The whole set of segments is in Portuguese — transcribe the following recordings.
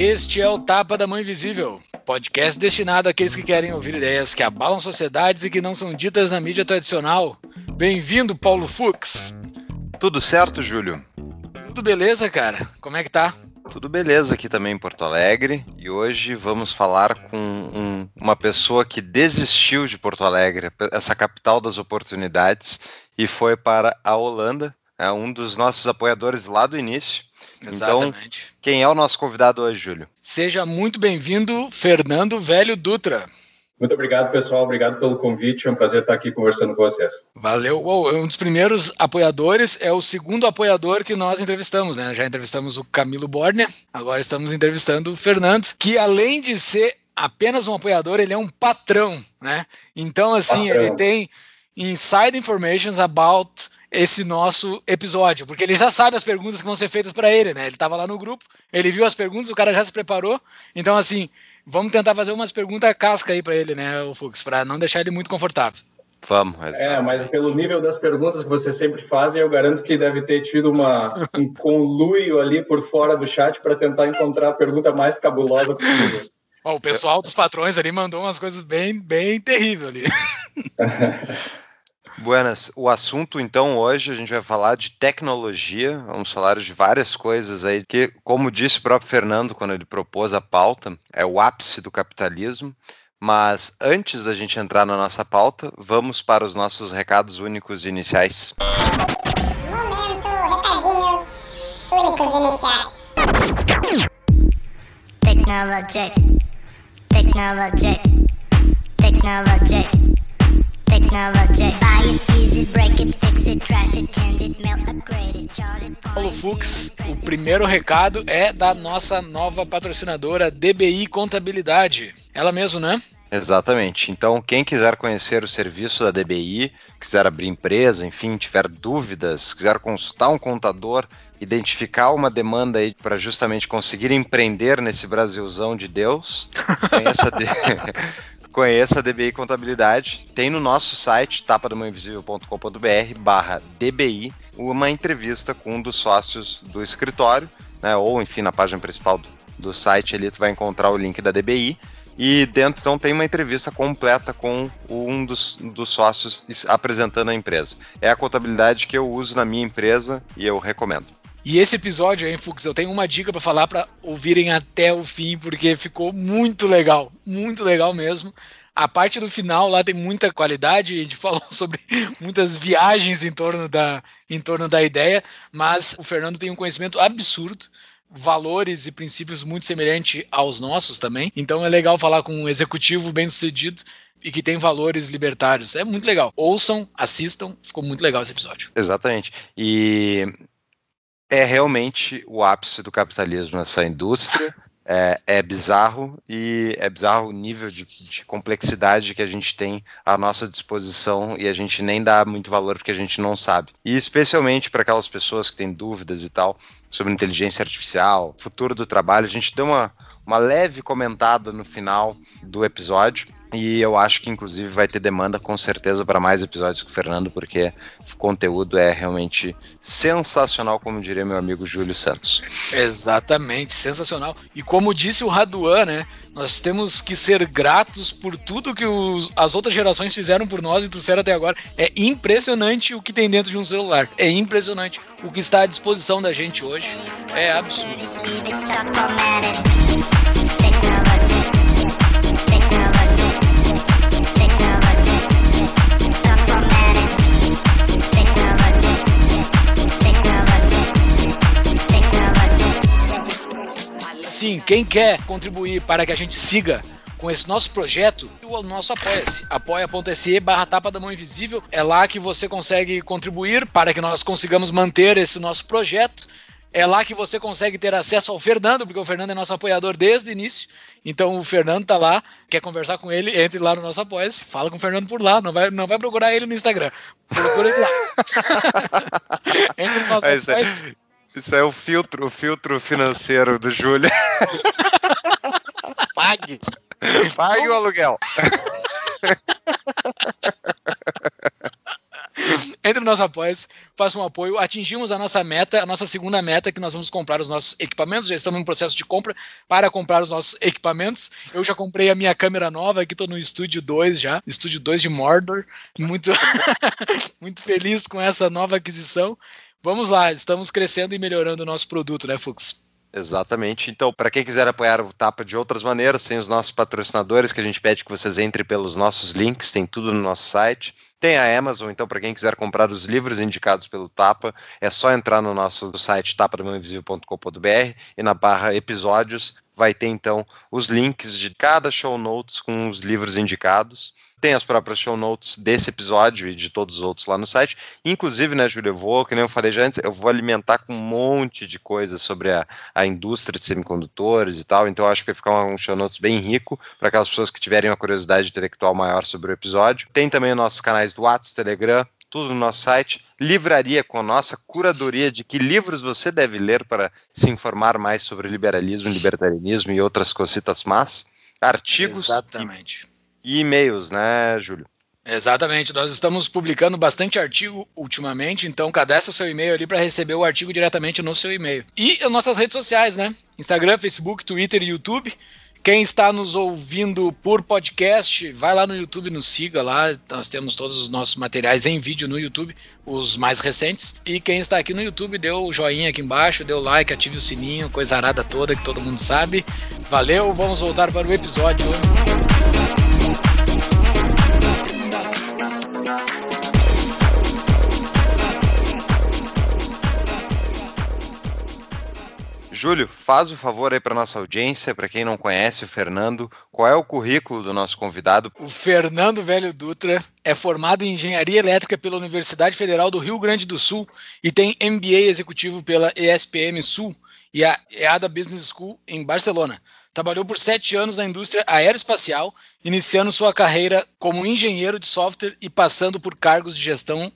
Este é o Tapa da Mãe Invisível, podcast destinado àqueles que querem ouvir ideias que abalam sociedades e que não são ditas na mídia tradicional. Bem-vindo, Paulo Fux. Tudo certo, Júlio? Tudo beleza, cara? Como é que tá? Tudo beleza aqui também em Porto Alegre e hoje vamos falar com um, uma pessoa que desistiu de Porto Alegre, essa capital das oportunidades, e foi para a Holanda, é um dos nossos apoiadores lá do início Exatamente. Então, quem é o nosso convidado hoje, Júlio? Seja muito bem-vindo, Fernando Velho Dutra. Muito obrigado, pessoal. Obrigado pelo convite. É um prazer estar aqui conversando com vocês. Valeu. um dos primeiros apoiadores é o segundo apoiador que nós entrevistamos, né? Já entrevistamos o Camilo Borner, agora estamos entrevistando o Fernando, que além de ser apenas um apoiador, ele é um patrão, né? Então, assim, patrão. ele tem inside information about esse nosso episódio, porque ele já sabe as perguntas que vão ser feitas para ele, né? Ele estava lá no grupo, ele viu as perguntas, o cara já se preparou. Então, assim, vamos tentar fazer umas perguntas casca aí para ele, né, o Fux, para não deixar ele muito confortável. Vamos. É, mas pelo nível das perguntas que você sempre faz, eu garanto que deve ter tido uma, um conluio ali por fora do chat para tentar encontrar a pergunta mais cabulosa possível. o pessoal dos patrões ali mandou umas coisas bem, bem terríveis ali. Buenas, o assunto então hoje a gente vai falar de tecnologia, vamos falar de várias coisas aí que, como disse o próprio Fernando quando ele propôs a pauta, é o ápice do capitalismo. Mas antes da gente entrar na nossa pauta, vamos para os nossos recados únicos iniciais. Momento, recadinhos únicos iniciais. Technology. Technology. Technology. Paulo Fux, o primeiro recado é da nossa nova patrocinadora DBI Contabilidade. Ela mesmo, né? Exatamente. Então, quem quiser conhecer o serviço da DBI, quiser abrir empresa, enfim, tiver dúvidas, quiser consultar um contador, identificar uma demanda aí para justamente conseguir empreender nesse Brasilzão de Deus, conheça, Conheça a DBI Contabilidade. Tem no nosso site, tapadomainvisível.com.br barra DBI, uma entrevista com um dos sócios do escritório, né, ou enfim, na página principal do, do site ali tu vai encontrar o link da DBI. E dentro então tem uma entrevista completa com um dos, dos sócios apresentando a empresa. É a contabilidade que eu uso na minha empresa e eu recomendo. E esse episódio, hein, Fux, eu tenho uma dica para falar para ouvirem até o fim, porque ficou muito legal, muito legal mesmo. A parte do final lá tem muita qualidade, a gente falou sobre muitas viagens em torno da, em torno da ideia, mas o Fernando tem um conhecimento absurdo, valores e princípios muito semelhantes aos nossos também. Então é legal falar com um executivo bem sucedido e que tem valores libertários. É muito legal. Ouçam, assistam, ficou muito legal esse episódio. Exatamente. E é realmente o ápice do capitalismo essa indústria. É, é, bizarro e é bizarro o nível de, de, complexidade que a gente tem à nossa disposição e a gente nem dá muito valor porque a gente não sabe. E especialmente para aquelas pessoas que têm dúvidas e tal sobre inteligência artificial, futuro do trabalho, a gente deu uma, uma leve comentada no final do episódio. E eu acho que, inclusive, vai ter demanda com certeza para mais episódios com o Fernando, porque o conteúdo é realmente sensacional, como diria meu amigo Júlio Santos. Exatamente, sensacional. E como disse o Raduan, né? Nós temos que ser gratos por tudo que os, as outras gerações fizeram por nós e trouxeram até agora. É impressionante o que tem dentro de um celular. É impressionante o que está à disposição da gente hoje. É absurdo. Quem quer contribuir para que a gente siga com esse nosso projeto, o nosso apoia-se. apoia.se barra tapa da mão invisível. É lá que você consegue contribuir para que nós consigamos manter esse nosso projeto. É lá que você consegue ter acesso ao Fernando, porque o Fernando é nosso apoiador desde o início. Então o Fernando tá lá, quer conversar com ele, entre lá no nosso apoia fala com o Fernando por lá, não vai, não vai procurar ele no Instagram. Procura ele lá. entre no nosso é, é, isso é o filtro, o filtro financeiro do Júlio. Pague! Pague o aluguel. Entre no nosso apoio, faça um apoio. Atingimos a nossa meta, a nossa segunda meta, que nós vamos comprar os nossos equipamentos. Já estamos em processo de compra para comprar os nossos equipamentos. Eu já comprei a minha câmera nova, aqui estou no estúdio 2 já, estúdio 2 de Mordor. Muito, muito feliz com essa nova aquisição. Vamos lá, estamos crescendo e melhorando o nosso produto, né, Fux? Exatamente. Então, para quem quiser apoiar o Tapa de outras maneiras, tem os nossos patrocinadores que a gente pede que vocês entrem pelos nossos links, tem tudo no nosso site. Tem a Amazon, então, para quem quiser comprar os livros indicados pelo Tapa, é só entrar no nosso site tapadamãoinvisível.com.br e na barra episódios vai ter então os links de cada show notes com os livros indicados. Tem as próprias show notes desse episódio e de todos os outros lá no site. Inclusive, né, Júlio, eu vou, que nem eu falei já antes, eu vou alimentar com um monte de coisas sobre a, a indústria de semicondutores e tal. Então, acho que vai ficar um show notes bem rico para aquelas pessoas que tiverem uma curiosidade intelectual maior sobre o episódio. Tem também os nossos canais do WhatsApp, Telegram, tudo no nosso site. Livraria com a nossa curadoria de que livros você deve ler para se informar mais sobre liberalismo, libertarianismo e outras cositas más. Artigos. Exatamente e e-mails, né, Júlio? Exatamente, nós estamos publicando bastante artigo ultimamente, então cadastre o seu e-mail ali para receber o artigo diretamente no seu e-mail. E nossas redes sociais, né? Instagram, Facebook, Twitter e YouTube. Quem está nos ouvindo por podcast, vai lá no YouTube, nos siga lá. Nós temos todos os nossos materiais em vídeo no YouTube, os mais recentes. E quem está aqui no YouTube, dê o joinha aqui embaixo, o like, ative o sininho, coisa arada toda que todo mundo sabe. Valeu, vamos voltar para o episódio. Júlio, faz o favor aí para nossa audiência, para quem não conhece o Fernando, qual é o currículo do nosso convidado? O Fernando Velho Dutra é formado em Engenharia Elétrica pela Universidade Federal do Rio Grande do Sul e tem MBA executivo pela ESPM Sul e a EADA Business School em Barcelona. Trabalhou por sete anos na indústria aeroespacial, iniciando sua carreira como engenheiro de software e passando por cargos de gestão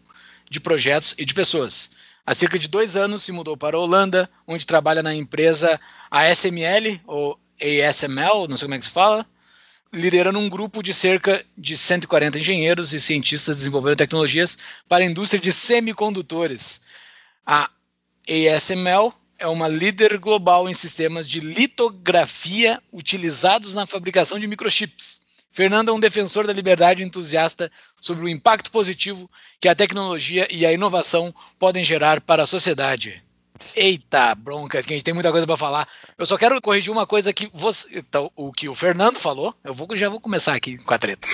de projetos e de pessoas. Há cerca de dois anos se mudou para a Holanda, onde trabalha na empresa ASML, ou ASML, não sei como é que se fala, liderando um grupo de cerca de 140 engenheiros e cientistas desenvolvendo tecnologias para a indústria de semicondutores. A ASML é uma líder global em sistemas de litografia utilizados na fabricação de microchips. Fernando é um defensor da liberdade entusiasta sobre o impacto positivo que a tecnologia e a inovação podem gerar para a sociedade. Eita, bronca, que a gente tem muita coisa para falar. Eu só quero corrigir uma coisa que você, então, o que o Fernando falou. Eu vou já vou começar aqui com a treta.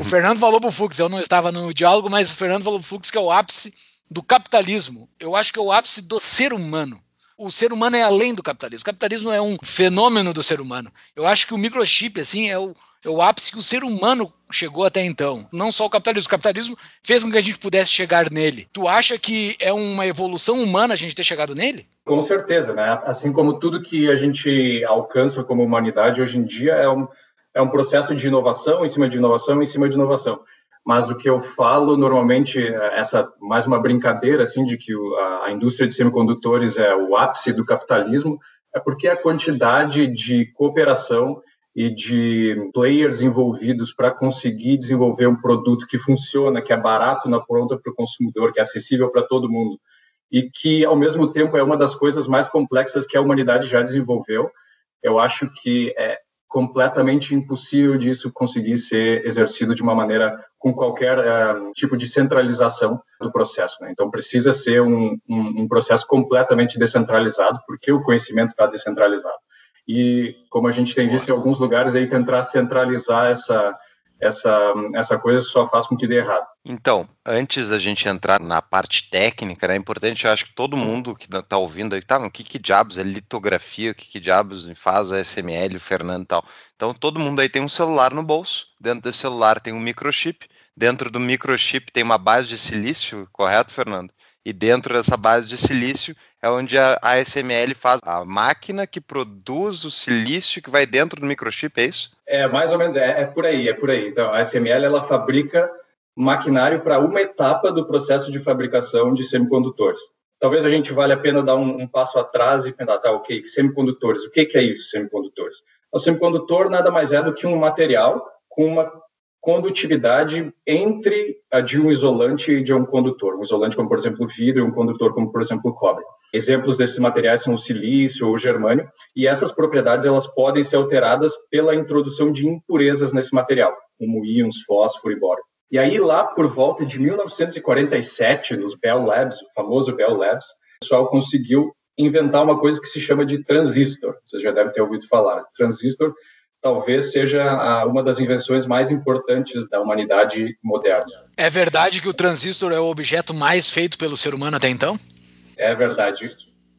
o Fernando falou pro Fux, eu não estava no diálogo, mas o Fernando falou pro Fux que é o ápice do capitalismo. Eu acho que é o ápice do ser humano o ser humano é além do capitalismo. O capitalismo é um fenômeno do ser humano. Eu acho que o microchip, assim, é o, é o ápice que o ser humano chegou até então. Não só o capitalismo. O capitalismo fez com que a gente pudesse chegar nele. Tu acha que é uma evolução humana a gente ter chegado nele? Com certeza, né? Assim como tudo que a gente alcança como humanidade hoje em dia é um, é um processo de inovação em cima de inovação em cima de inovação mas o que eu falo normalmente essa mais uma brincadeira assim de que a, indústria de semicondutores é o ápice do capitalismo é porque a quantidade de cooperação e de players envolvidos para conseguir desenvolver um produto que funciona, que é barato na ponta para o consumidor, que é acessível para todo mundo e que ao mesmo tempo é uma das coisas mais complexas que a humanidade já desenvolveu. Eu acho que é, completamente impossível disso conseguir ser exercido de uma maneira com qualquer uh, tipo de centralização do processo. Né? Então, precisa ser um, um, um, processo completamente descentralizado, porque o conhecimento está descentralizado. E, como a gente tem visto em alguns lugares, aí tentar centralizar essa, essa, essa coisa só faz com que dê errado. Então, antes da gente entrar na parte técnica, é importante, eu acho que todo mundo que está ouvindo aí, tá, o que, que diabos é litografia, o que, que diabos faz a SML, o Fernando e tal. Então, todo mundo aí tem um celular no bolso, dentro desse celular tem um microchip, dentro do microchip tem uma base de silício, correto, Fernando? E dentro dessa base de silício é onde a ASML faz a máquina que produz o silício que vai dentro do microchip, é isso? É, mais ou menos, é, é por aí, é por aí. Então, a ASML, ela fabrica maquinário para uma etapa do processo de fabricação de semicondutores. Talvez a gente valha a pena dar um, um passo atrás e pensar, tá, ok, semicondutores, o que, que é isso, semicondutores? O semicondutor nada mais é do que um material com uma condutividade entre a de um isolante e de um condutor. Um isolante como, por exemplo, vidro e um condutor como, por exemplo, cobre. Exemplos desses materiais são o silício ou o germânio, e essas propriedades elas podem ser alteradas pela introdução de impurezas nesse material, como íons, fósforo e boro. E aí, lá por volta de 1947, nos Bell Labs, o famoso Bell Labs, o pessoal conseguiu inventar uma coisa que se chama de transistor. Você já deve ter ouvido falar. Transistor talvez seja uma das invenções mais importantes da humanidade moderna. É verdade que o transistor é o objeto mais feito pelo ser humano até então? É verdade.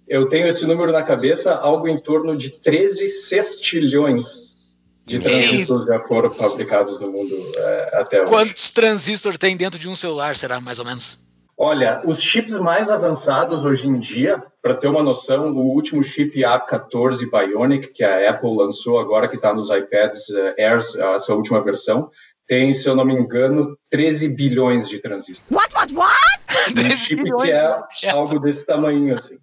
Eu tenho esse número na cabeça, algo em torno de 13 sextilhões de transistores já foram fabricados no mundo é, até hoje. Quantos transistores tem dentro de um celular, será mais ou menos? Olha, os chips mais avançados hoje em dia, para ter uma noção, o último chip A14 Bionic, que a Apple lançou agora, que está nos iPads uh, Airs, essa última versão, tem, se eu não me engano, 13 bilhões de transistores. What, what, what? Um chip que é algo desse tamanho, assim.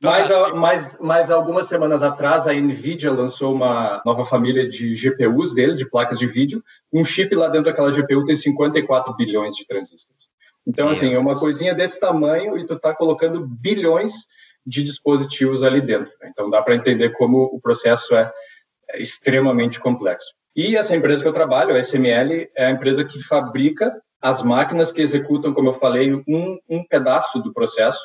Mas, mas, mas algumas semanas atrás, a NVIDIA lançou uma nova família de GPUs deles, de placas de vídeo. Um chip lá dentro daquela GPU tem 54 bilhões de transistores. Então, assim, é uma coisinha desse tamanho e tu está colocando bilhões de dispositivos ali dentro. Né? Então, dá para entender como o processo é, é extremamente complexo. E essa empresa que eu trabalho, a SML, é a empresa que fabrica as máquinas que executam, como eu falei, um, um pedaço do processo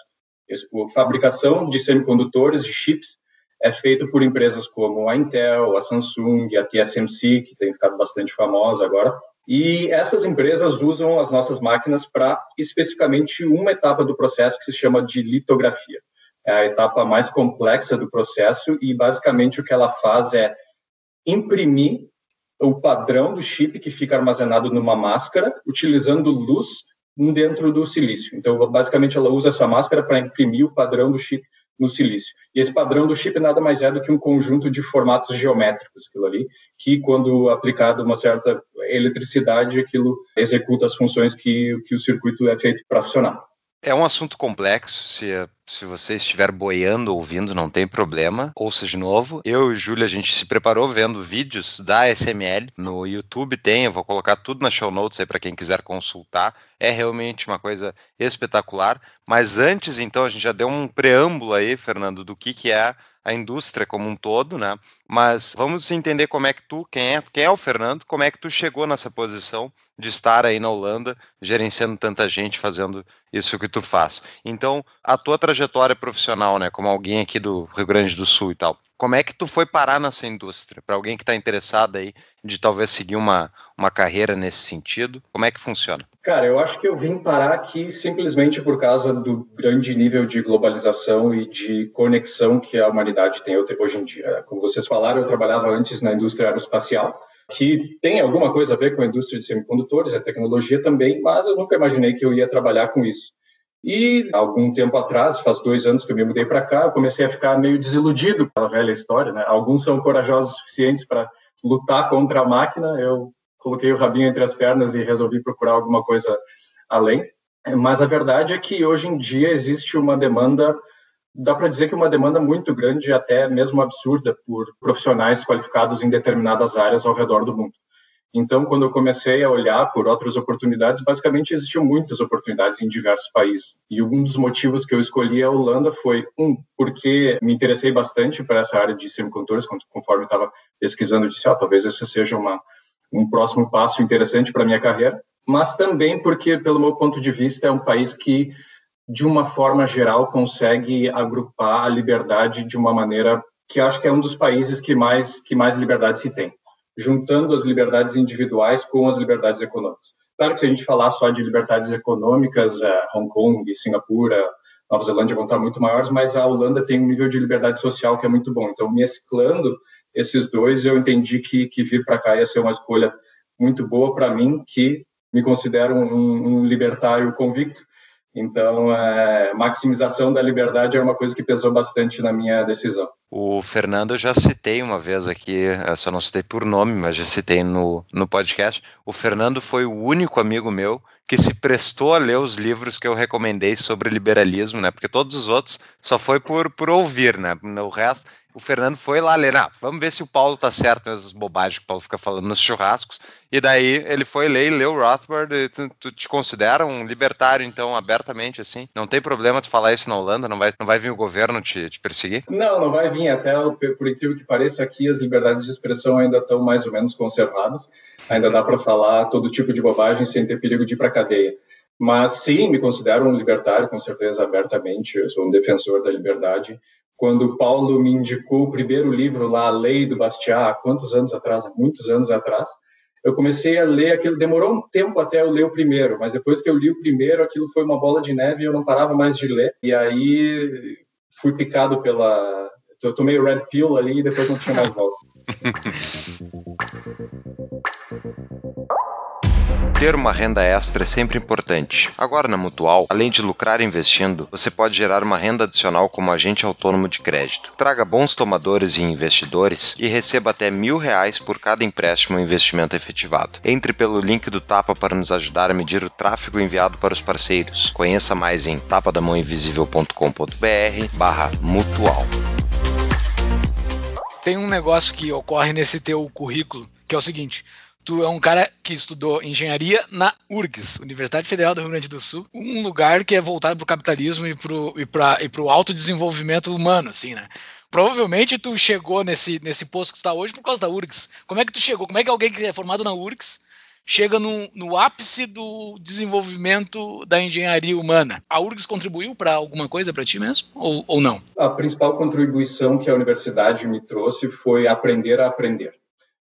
a fabricação de semicondutores, de chips, é feito por empresas como a Intel, a Samsung, a TSMC, que tem ficado bastante famosa agora. E essas empresas usam as nossas máquinas para especificamente uma etapa do processo que se chama de litografia. É a etapa mais complexa do processo e basicamente o que ela faz é imprimir o padrão do chip que fica armazenado numa máscara, utilizando luz dentro do silício. Então, basicamente, ela usa essa máscara para imprimir o padrão do chip no silício. E esse padrão do chip nada mais é do que um conjunto de formatos geométricos, aquilo ali, que quando aplicado uma certa eletricidade, aquilo executa as funções que, que o circuito é feito para funcionar. É um assunto complexo, se, se você estiver boiando ouvindo, não tem problema, ouça de novo. Eu e Júlia, a gente se preparou vendo vídeos da SML, no YouTube tem, eu vou colocar tudo na show notes aí para quem quiser consultar. É realmente uma coisa espetacular, mas antes então a gente já deu um preâmbulo aí, Fernando, do que, que é a indústria como um todo, né? Mas vamos entender como é que tu, quem é, quem é o Fernando, como é que tu chegou nessa posição de estar aí na Holanda, gerenciando tanta gente, fazendo isso que tu faz. Então, a tua trajetória profissional, né, como alguém aqui do Rio Grande do Sul e tal, como é que tu foi parar nessa indústria? Para alguém que está interessado aí de talvez seguir uma, uma carreira nesse sentido, como é que funciona? Cara, eu acho que eu vim parar aqui simplesmente por causa do grande nível de globalização e de conexão que a humanidade tem hoje em dia. Como vocês falaram, eu trabalhava antes na indústria aeroespacial, que tem alguma coisa a ver com a indústria de semicondutores, a tecnologia também, mas eu nunca imaginei que eu ia trabalhar com isso. E algum tempo atrás, faz dois anos que eu me mudei para cá, eu comecei a ficar meio desiludido com aquela velha história, né? Alguns são corajosos suficientes para lutar contra a máquina, eu coloquei o rabinho entre as pernas e resolvi procurar alguma coisa além. Mas a verdade é que hoje em dia existe uma demanda, dá para dizer que uma demanda muito grande, até mesmo absurda, por profissionais qualificados em determinadas áreas ao redor do mundo. Então, quando eu comecei a olhar por outras oportunidades, basicamente existiam muitas oportunidades em diversos países. E um dos motivos que eu escolhi a Holanda foi, um, porque me interessei bastante para essa área de semicondutores, conforme estava pesquisando, eu disse, ah, talvez esse seja uma, um próximo passo interessante para a minha carreira, mas também porque, pelo meu ponto de vista, é um país que, de uma forma geral, consegue agrupar a liberdade de uma maneira que acho que é um dos países que mais, que mais liberdade se tem juntando as liberdades individuais com as liberdades econômicas. Claro que se a gente falar só de liberdades econômicas, é, Hong Kong, Singapura, Nova Zelândia vão estar muito maiores, mas a Holanda tem um nível de liberdade social que é muito bom. Então, mesclando esses dois, eu entendi que, que vir para cá ia ser uma escolha muito boa para mim, que me considero um, um libertário convicto. Então, é, maximização da liberdade é uma coisa que pesou bastante na minha decisão. O Fernando eu já citei uma vez aqui, só não citei por nome, mas já citei no, no podcast. O Fernando foi o único amigo meu que se prestou a ler os livros que eu recomendei sobre liberalismo, né? Porque todos os outros só foi por, por ouvir, né? O resto, o Fernando foi lá ler, ah, vamos ver se o Paulo tá certo nessas bobagens que o Paulo fica falando nos churrascos. E daí ele foi ler e leu Rothbard. E tu, tu, te considera um libertário, então, abertamente, assim? Não tem problema tu falar isso na Holanda? Não vai, não vai vir o governo te, te perseguir? Não, não vai vir. Até, por incrível que pareça, aqui as liberdades de expressão ainda estão mais ou menos conservadas. Ainda dá para falar todo tipo de bobagem sem ter perigo de ir para cadeia. Mas sim, me considero um libertário, com certeza, abertamente. Eu sou um defensor da liberdade quando Paulo me indicou o primeiro livro lá, A Lei do Bastiat, há quantos anos atrás? Há muitos anos atrás. Eu comecei a ler aquilo, demorou um tempo até eu ler o primeiro, mas depois que eu li o primeiro, aquilo foi uma bola de neve e eu não parava mais de ler. E aí fui picado pela. Eu tomei o Red Pill ali e depois não tinha mais volta. Ter uma renda extra é sempre importante. Agora na Mutual, além de lucrar investindo, você pode gerar uma renda adicional como agente autônomo de crédito. Traga bons tomadores e investidores e receba até mil reais por cada empréstimo ou investimento efetivado. Entre pelo link do Tapa para nos ajudar a medir o tráfego enviado para os parceiros. Conheça mais em tapadamãoinvisível.com.br barra mutual. Tem um negócio que ocorre nesse teu currículo, que é o seguinte tu é um cara que estudou engenharia na URGS, Universidade Federal do Rio Grande do Sul, um lugar que é voltado para o capitalismo e para e o autodesenvolvimento humano, assim, né? Provavelmente tu chegou nesse, nesse posto que tu está hoje por causa da URGS. Como é que tu chegou? Como é que alguém que é formado na URGS chega no, no ápice do desenvolvimento da engenharia humana? A URGS contribuiu para alguma coisa para ti mesmo? Ou, ou não? A principal contribuição que a universidade me trouxe foi aprender a aprender.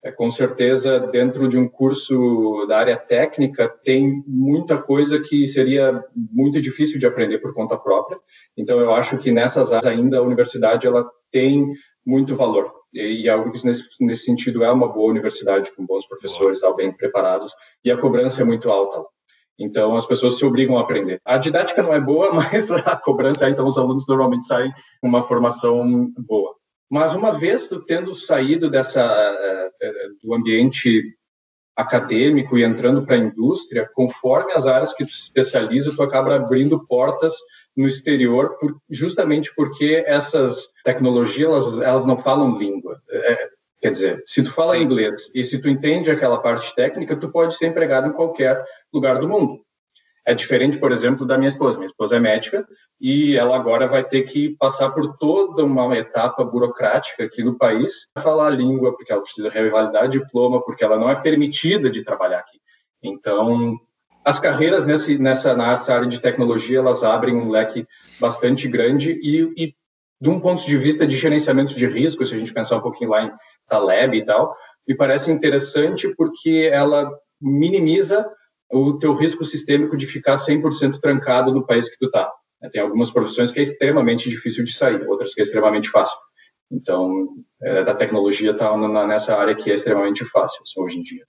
É, com certeza, dentro de um curso da área técnica, tem muita coisa que seria muito difícil de aprender por conta própria. Então, eu acho que nessas áreas ainda a universidade ela tem muito valor. E a URGS, nesse, nesse sentido, é uma boa universidade com bons professores, bem preparados, e a cobrança é muito alta. Então, as pessoas se obrigam a aprender. A didática não é boa, mas a cobrança, então, os alunos normalmente saem com uma formação boa. Mas uma vez tu tendo saído dessa eh, eh, do ambiente acadêmico e entrando para a indústria, conforme as áreas que tu se especializa, tu acaba abrindo portas no exterior, por, justamente porque essas tecnologias elas, elas não falam língua. É, quer dizer, se tu fala Sim. inglês e se tu entende aquela parte técnica, tu pode ser empregado em qualquer lugar do mundo. É diferente, por exemplo, da minha esposa. Minha esposa é médica e ela agora vai ter que passar por toda uma etapa burocrática aqui no país falar a língua, porque ela precisa revalidar diploma, porque ela não é permitida de trabalhar aqui. Então, as carreiras nesse, nessa, nessa área de tecnologia, elas abrem um leque bastante grande e, e de um ponto de vista de gerenciamento de risco, se a gente pensar um pouquinho lá em Taleb e tal, me parece interessante porque ela minimiza o teu risco sistêmico de ficar 100% trancado no país que tu está. Tem algumas profissões que é extremamente difícil de sair, outras que é extremamente fácil. Então, é, da tecnologia está nessa área que é extremamente fácil hoje em dia.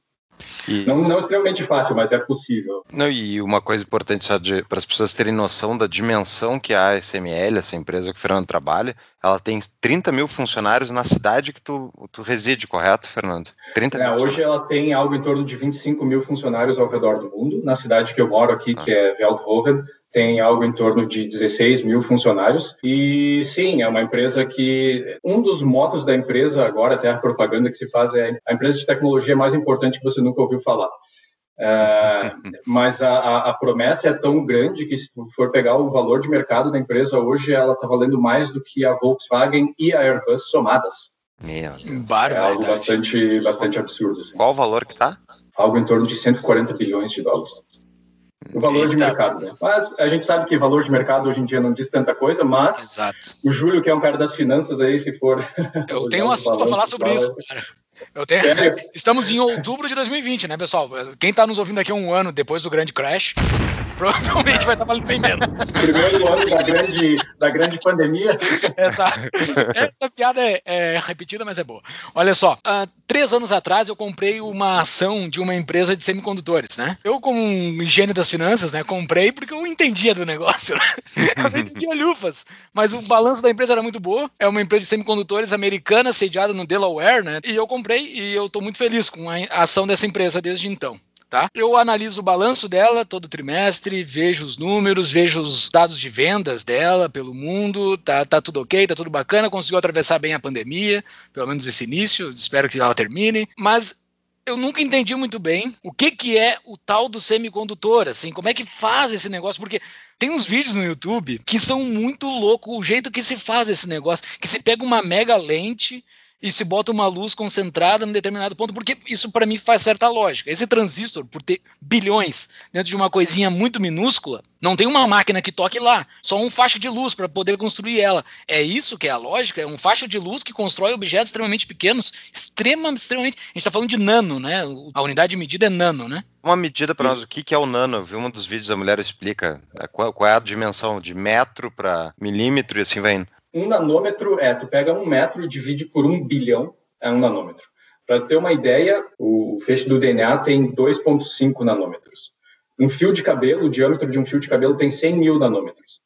E... Não, não extremamente fácil, mas é possível. Não, e uma coisa importante só para as pessoas terem noção da dimensão que a SML, essa empresa que o Fernando trabalha, ela tem 30 mil funcionários na cidade que tu, tu reside, correto, Fernando? 30 é, hoje ela tem algo em torno de 25 mil funcionários ao redor do mundo. Na cidade que eu moro aqui, ah. que é Veldhoven, tem algo em torno de 16 mil funcionários. E sim, é uma empresa que. Um dos motos da empresa, agora, até a propaganda que se faz, é a empresa de tecnologia mais importante que você nunca ouviu falar. É, mas a, a, promessa é tão grande que, se for pegar o valor de mercado da empresa hoje, ela está valendo mais do que a Volkswagen e a Airbus somadas. Meu Deus. É algo bastante, bastante absurdo. Assim. Qual o valor que está? Algo em torno de 140 bilhões de dólares. O valor Eita. de mercado, né? Mas a gente sabe que valor de mercado hoje em dia não diz tanta coisa, mas Exato. o Júlio, que é um cara das finanças aí, se for. Eu tenho um assunto para falar sobre isso, cara. Eu tenho... Estamos em outubro de 2020, né, pessoal? Quem está nos ouvindo aqui um ano depois do grande crash, Provavelmente vai estar valendo bem menos. Primeiro ano da grande, da grande pandemia. Essa, essa piada é, é, repetida, mas é boa. Olha só, uh, três anos atrás eu comprei uma ação de uma empresa de semicondutores, né? Eu, como um higiene das finanças, né, comprei porque eu entendia do negócio, né? Eu não entendia lufas, mas o balanço da empresa era muito boa. É uma empresa de semicondutores americana, sediada no Delaware, né? E eu comprei e eu tô muito feliz com a ação dessa empresa desde então tá? Eu analiso o balanço dela todo trimestre, vejo os números, vejo os dados de vendas dela pelo mundo, tá, tá tudo ok, tá tudo bacana, conseguiu atravessar bem a pandemia, pelo menos esse início, espero que ela termine, mas eu nunca entendi muito bem o que, que é o tal do semicondutor, assim, como é que faz esse negócio, porque tem uns vídeos no YouTube que são muito loucos, o jeito que se faz esse negócio, que se pega uma mega lente e se bota uma luz concentrada em determinado ponto, porque isso para mim faz certa lógica. Esse transistor, por ter bilhões dentro de uma coisinha muito minúscula, não tem uma máquina que toque lá, só um facho de luz para poder construir ela. É isso que é a lógica? É um facho de luz que constrói objetos extremamente pequenos, extremamente, extremamente. A gente está falando de nano, né? A unidade de medida é nano, né? Uma medida para nós, o que é o nano? Eu vi um dos vídeos, a mulher explica é, qual, é a dimensão de metro para milímetro e assim vai indo. Um nanômetro é, tu pega um metro e divide por um bilhão, é um nanômetro. Para ter uma ideia, o feixe do DNA tem 2,5 nanômetros. Um fio de cabelo, o diâmetro de um fio de cabelo tem 100 mil nanômetros.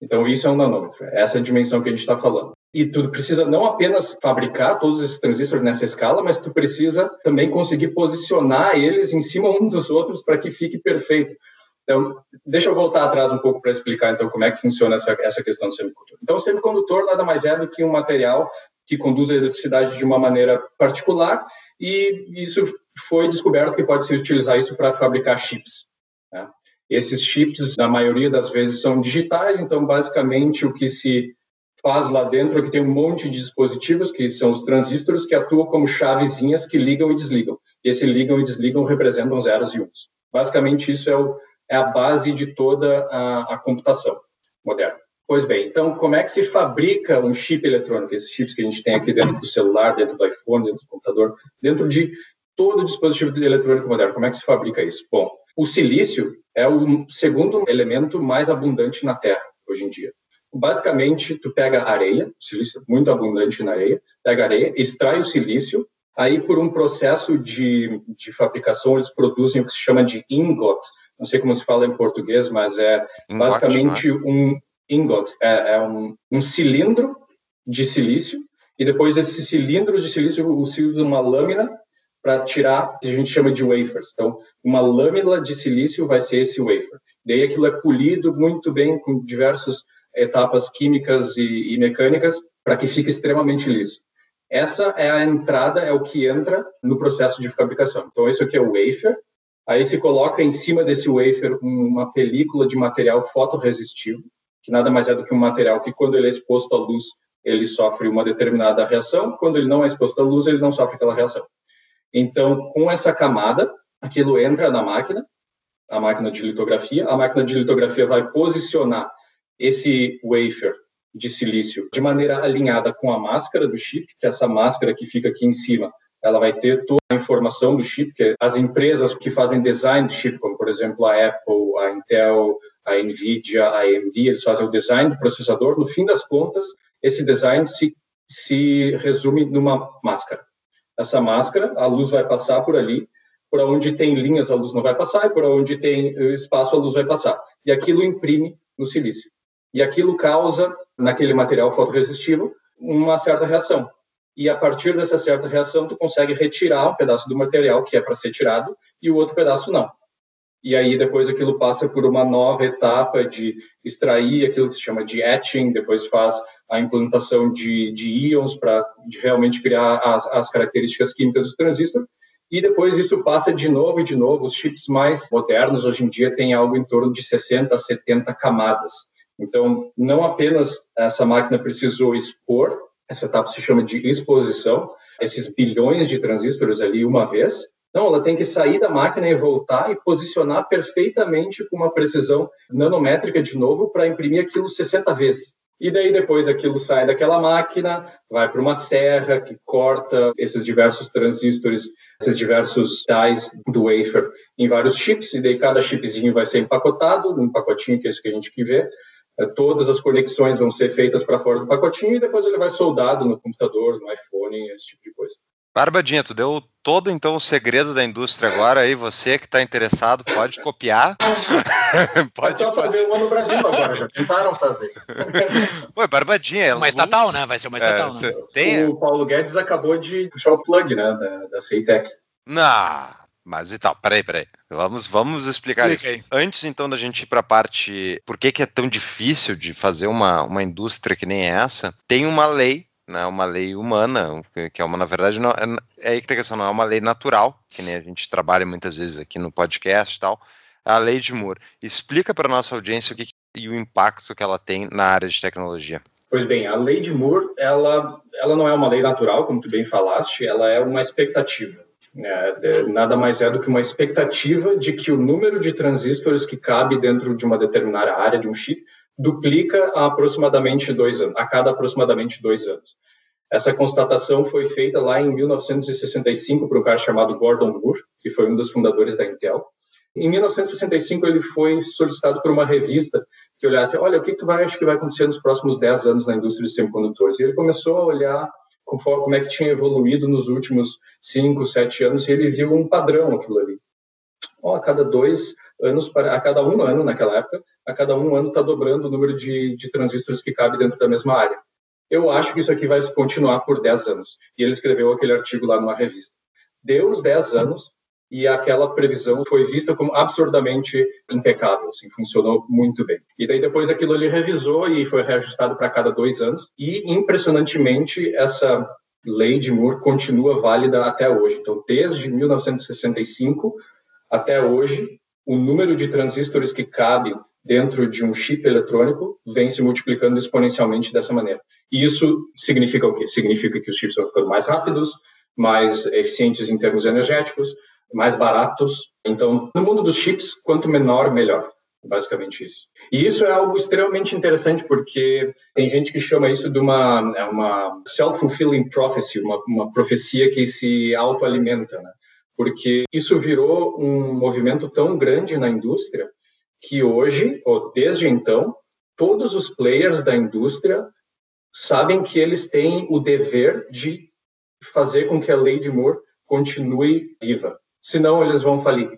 Então, isso é um nanômetro. Essa é a dimensão que a gente está falando. E tu precisa não apenas fabricar todos esses transistores nessa escala, mas tu precisa também conseguir posicionar eles em cima uns dos outros para que fique perfeito. Então, deixa eu voltar atrás um pouco para explicar então como é que funciona essa, essa questão do semicondutor. Então, o semicondutor nada mais é do que um material que conduz a eletricidade de uma maneira particular e isso foi descoberto que pode se utilizar isso para fabricar chips. Né? Esses chips, na maioria das vezes, são digitais, então basicamente o que se faz lá dentro é que tem um monte de dispositivos, que são os transistores, que atuam como chavezinhas que ligam e desligam. E esse ligam e desligam representam zeros e uns. Basicamente, isso é o, é a base de toda a, a computação moderna. Pois bem, então, como é que se fabrica um chip eletrônico? Esses chips que a gente tem aqui dentro do celular, dentro do iPhone, dentro do computador, dentro de todo dispositivo eletrônico moderno. Como é que se fabrica isso? Bom, o silício é o segundo elemento mais abundante na Terra hoje em dia. Basicamente, tu pega areia, silício muito abundante na areia, pega areia, extrai o silício, aí por um processo de, de fabricação eles produzem o que se chama de ingot, não sei como se fala em português, mas é basicamente é? um ingot, é, é um, um, cilindro de silício, e depois esse cilindro de silício usa uma lâmina para tirar, que a gente chama de wafers. Então, uma lâmina de silício vai ser esse wafer. Daí aquilo é polido muito bem com diversas etapas químicas e, e mecânicas para que fique extremamente liso. Essa é a entrada, é o que entra no processo de fabricação. Então, isso aqui é o wafer, Aí se coloca em cima desse wafer uma película de material fotorresistivo, que nada mais é do que um material que, quando ele é exposto à luz, ele sofre uma determinada reação, quando ele não é exposto à luz, ele não sofre aquela reação. Então, com essa camada, aquilo entra na máquina, a máquina de litografia, a máquina de litografia vai posicionar esse wafer de silício de maneira alinhada com a máscara do chip, que é essa máscara que fica aqui em cima, ela vai ter toda a informação do chip, que as empresas que fazem design de chip, como por exemplo a Apple, a Intel, a Nvidia, a AMD, eles fazem o design do processador. No fim das contas, esse design se, se resume numa máscara. Essa máscara, a luz vai passar por ali, por onde tem linhas a luz não vai passar, e por onde tem espaço a luz vai passar. E aquilo imprime no silício. E aquilo causa, naquele material fotorresistivo, uma certa reação e a partir dessa certa reação tu consegue retirar um pedaço do material que é para ser tirado e o outro pedaço não. E aí depois aquilo passa por uma nova etapa de extrair aquilo que se chama de etching, depois faz a implantação de, de íons para realmente criar as, as características químicas do transistor. E depois isso passa de novo e de novo. Os chips mais modernos hoje em dia têm algo em torno de 60 a 70 camadas. Então, não apenas essa máquina precisou expor essa etapa se chama de exposição, esses bilhões de transistores ali uma vez. Não, ela tem que sair da máquina e voltar e posicionar perfeitamente com uma precisão nanométrica de novo para imprimir aquilo 60 vezes. E daí depois aquilo sai daquela máquina, vai para uma serra que corta esses diversos transistores, esses diversos tais do wafer em vários chips, e daí cada chipzinho vai ser empacotado num pacotinho que é esse que a gente quer ver. É, todas as conexões vão ser feitas para fora do pacotinho e depois ele vai soldado no computador, no iPhone, esse tipo de coisa. Barbadinha, tu deu todo então o segredo da indústria agora aí, você que está interessado pode copiar. pode fazer. fazer uma no Brasil agora, já tentaram fazer. Ué, Barbadinha, é uma estatal, né? Vai ser uma estatal, é, né? Tem... O Paulo Guedes acabou de puxar o plug, né, da, da Ceitec. Não, mas e tal, peraí, peraí. Vamos, vamos explicar Expliquei. isso. Antes, então, da gente ir para a parte. Por que, que é tão difícil de fazer uma, uma indústria que nem essa? Tem uma lei né, uma lei humana, que é uma, na verdade, não, é, é aí que tem a questão, não é uma lei natural, que nem a gente trabalha muitas vezes aqui no podcast e tal, a lei de Moore. Explica para nossa audiência o que, e o impacto que ela tem na área de tecnologia. Pois bem, a lei de Moore, ela, ela não é uma lei natural, como tu bem falaste, ela é uma expectativa. É, nada mais é do que uma expectativa de que o número de transistores que cabe dentro de uma determinada área de um chip duplica a aproximadamente dois anos, a cada aproximadamente dois anos. Essa constatação foi feita lá em 1965 por um cara chamado Gordon Moore, que foi um dos fundadores da Intel. Em 1965 ele foi solicitado por uma revista que olhasse, olha, o que tu vai acho que vai acontecer nos próximos 10 anos na indústria de semicondutores? E ele começou a olhar como é que tinha evoluído nos últimos 5, 7 anos e ele viu um padrão aquilo ali. A cada dois anos, a cada um ano naquela época, a cada um ano está dobrando o número de, de transistores que cabe dentro da mesma área. Eu acho que isso aqui vai continuar por 10 anos. E ele escreveu aquele artigo lá numa revista. Deu os 10 anos e aquela previsão foi vista como absurdamente impecável, assim, funcionou muito bem. E daí depois aquilo ele revisou e foi reajustado para cada dois anos. E impressionantemente essa lei de Moore continua válida até hoje. Então, desde 1965 até hoje, o número de transistores que cabe dentro de um chip eletrônico vem se multiplicando exponencialmente dessa maneira. E isso significa o quê? Significa que os chips vão ficando mais rápidos, mais eficientes em termos energéticos, mais baratos. Então, no mundo dos chips, quanto menor, melhor. Basicamente isso. E isso é algo extremamente interessante porque tem gente que chama isso de uma, é uma self-fulfilling prophecy, uma, uma profecia que se autoalimenta, né? porque isso virou um movimento tão grande na indústria que hoje, ou desde então, todos os players da indústria sabem que eles têm o dever de fazer com que a lei de Moore continue viva, senão eles vão falir.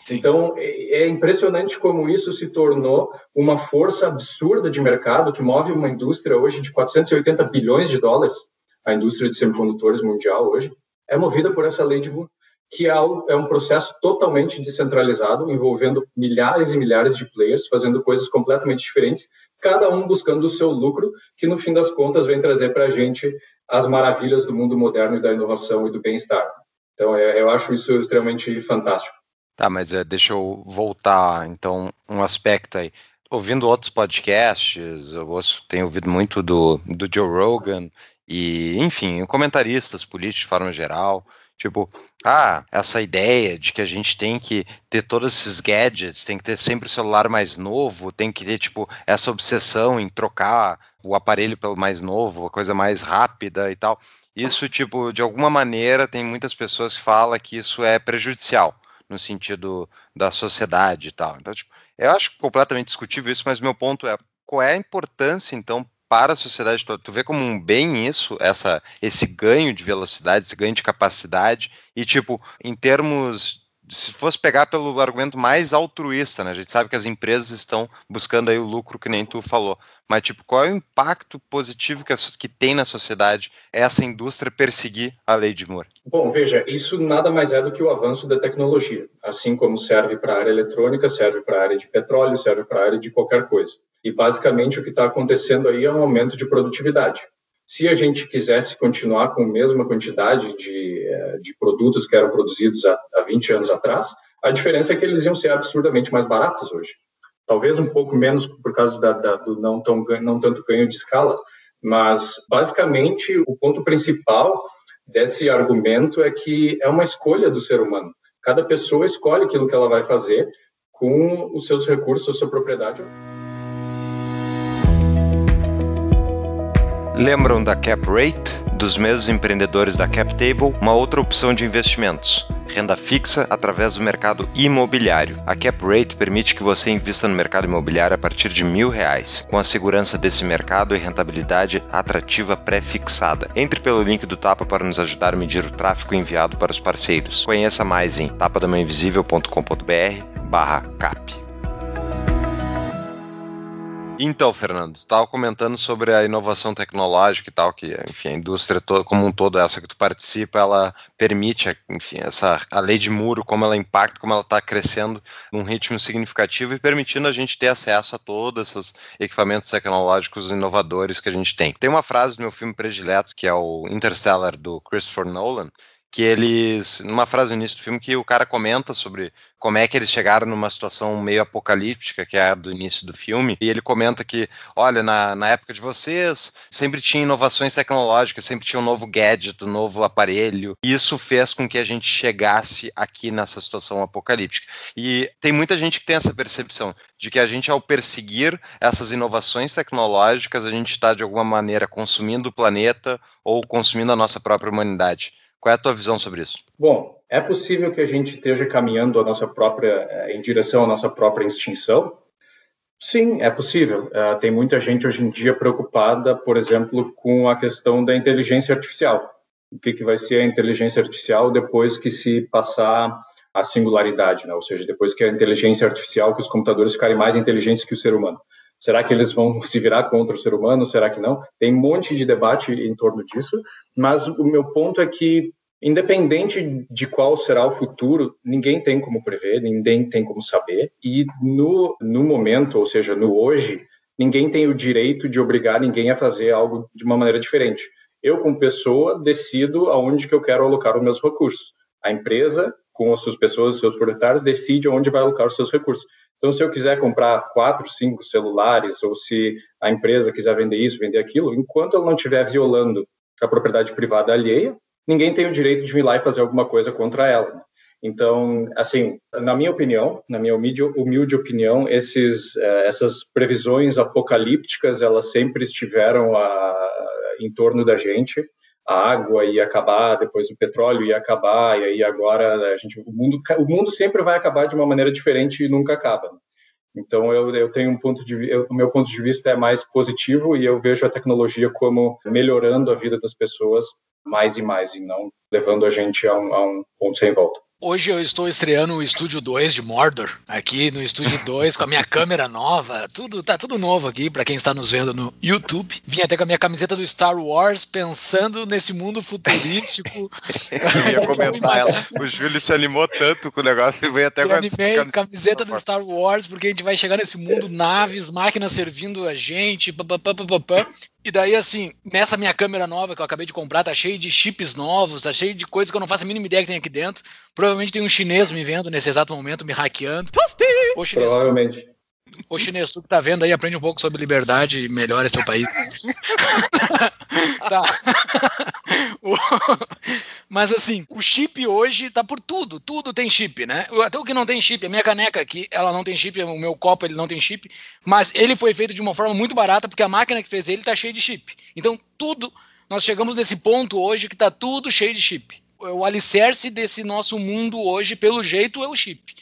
Sim. Então, é, é impressionante como isso se tornou uma força absurda de mercado que move uma indústria hoje de 480 bilhões de dólares, a indústria de semicondutores mundial hoje, é movida por essa lei de Moore que é, é um processo totalmente descentralizado, envolvendo milhares e milhares de players fazendo coisas completamente diferentes, cada um buscando o seu lucro, que no fim das contas vem trazer para a gente as maravilhas do mundo moderno e da inovação e do bem-estar. Então, é, eu acho isso extremamente fantástico. Tá, mas é, deixa eu voltar, então, um aspecto aí. Ouvindo outros podcasts, eu tenho ouvido muito do, do Joe Rogan, e, enfim, comentaristas políticos de forma geral, Tipo, ah, essa ideia de que a gente tem que ter todos esses gadgets, tem que ter sempre o celular mais novo, tem que ter, tipo, essa obsessão em trocar o aparelho pelo mais novo, a coisa mais rápida e tal. Isso, tipo, de alguma maneira, tem muitas pessoas que falam que isso é prejudicial no sentido da sociedade e tal. Então, tipo, eu acho completamente discutível isso, mas meu ponto é qual é a importância, então, para a sociedade toda. Tu vê como um bem isso, essa, esse ganho de velocidade, esse ganho de capacidade, e tipo, em termos. Se fosse pegar pelo argumento mais altruísta, né? A gente sabe que as empresas estão buscando aí o lucro que nem tu falou. Mas, tipo, qual é o impacto positivo que, a, que tem na sociedade essa indústria perseguir a lei de Moore? Bom, veja, isso nada mais é do que o avanço da tecnologia. Assim como serve para a área eletrônica, serve para a área de petróleo, serve para a área de qualquer coisa. E basicamente o que está acontecendo aí é um aumento de produtividade. Se a gente quisesse continuar com a mesma quantidade de, eh, de produtos que eram produzidos há, há 20 anos atrás, a diferença é que eles iam ser absurdamente mais baratos hoje. Talvez um pouco menos por causa da, da, do não, tão, não tanto ganho de escala, mas basicamente o ponto principal desse argumento é que é uma escolha do ser humano. Cada pessoa escolhe aquilo que ela vai fazer com os seus recursos, a sua propriedade. Lembram da Cap Rate? Dos mesmos empreendedores da Cap Table, uma outra opção de investimentos renda fixa através do mercado imobiliário. A Cap Rate permite que você invista no mercado imobiliário a partir de mil reais, com a segurança desse mercado e rentabilidade atrativa pré-fixada. Entre pelo link do Tapa para nos ajudar a medir o tráfego enviado para os parceiros. Conheça mais em tapadamainvisível.com.br barra cap. Então, Fernando, estava comentando sobre a inovação tecnológica e tal, que, enfim, a indústria toda, como um todo, essa que tu participa, ela permite, enfim, essa a lei de muro, como ela impacta, como ela está crescendo num ritmo significativo e permitindo a gente ter acesso a todos esses equipamentos tecnológicos inovadores que a gente tem. Tem uma frase do meu filme predileto, que é o Interstellar, do Christopher Nolan, que eles, numa frase no início do filme, que o cara comenta sobre como é que eles chegaram numa situação meio apocalíptica, que é a do início do filme, e ele comenta que, olha, na, na época de vocês, sempre tinha inovações tecnológicas, sempre tinha um novo gadget, um novo aparelho, e isso fez com que a gente chegasse aqui nessa situação apocalíptica. E tem muita gente que tem essa percepção de que a gente, ao perseguir essas inovações tecnológicas, a gente está, de alguma maneira, consumindo o planeta ou consumindo a nossa própria humanidade. Qual é a tua visão sobre isso? Bom, é possível que a gente esteja caminhando a nossa própria eh, em direção à nossa própria extinção? Sim, é possível. Uh, tem muita gente hoje em dia preocupada, por exemplo, com a questão da inteligência artificial. O que, que vai ser a inteligência artificial depois que se passar a singularidade, né? ou seja, depois que a inteligência artificial, que os computadores ficarem mais inteligentes que o ser humano. Será que eles vão se virar contra o ser humano? Será que não? Tem um monte de debate em torno disso, mas o meu ponto é que, independente de qual será o futuro, ninguém tem como prever, ninguém tem como saber, e no, no momento, ou seja, no hoje, ninguém tem o direito de obrigar ninguém a fazer algo de uma maneira diferente. Eu, como pessoa, decido aonde que eu quero alocar os meus recursos. A empresa, com as suas pessoas, os seus proprietários, decide onde vai alocar os seus recursos. Então, se eu quiser comprar quatro, cinco celulares, ou se a empresa quiser vender isso, vender aquilo, enquanto eu não estiver violando a propriedade privada alheia, ninguém tem o direito de ir lá e fazer alguma coisa contra ela. Então, assim, na minha opinião, na minha humilde, humilde opinião, esses, eh, essas previsões apocalípticas, elas sempre estiveram a, em torno da gente a água ia acabar, depois o petróleo ia acabar, e aí agora a gente, o mundo, o mundo sempre vai acabar de uma maneira diferente e nunca acaba. Então eu, eu tenho um ponto de, eu, o meu ponto de vista é mais positivo e eu vejo a tecnologia como melhorando a vida das pessoas mais e mais e não levando a gente a um, a um ponto sem volta. Hoje eu estou estreando o Estúdio 2 de Mordor, aqui no Estúdio 2, com a minha câmera nova, tudo tá tudo novo aqui para quem está nos vendo no YouTube. Vim até com a minha camiseta do Star Wars, pensando nesse mundo futurístico. eu ia comentar ela. O Júlio se animou tanto com o negócio e veio até eu com animei a camiseta do Star Wars, porque a gente vai chegar nesse mundo, naves, máquinas servindo a gente, papapá. E daí, assim, nessa minha câmera nova que eu acabei de comprar, tá cheio de chips novos, tá cheio de coisas que eu não faço a mínima ideia que tem aqui dentro. Provavelmente tem um chinês me vendo nesse exato momento, me hackeando. Ô, chinês, Provavelmente. Ô chinês, tu que tá vendo aí, aprende um pouco sobre liberdade e melhora seu país. tá. Mas assim, o chip hoje tá por tudo, tudo tem chip, né? Até o que não tem chip, a minha caneca aqui, ela não tem chip, o meu copo ele não tem chip, mas ele foi feito de uma forma muito barata porque a máquina que fez ele tá cheia de chip. Então tudo, nós chegamos nesse ponto hoje que tá tudo cheio de chip. O alicerce desse nosso mundo hoje, pelo jeito, é o chip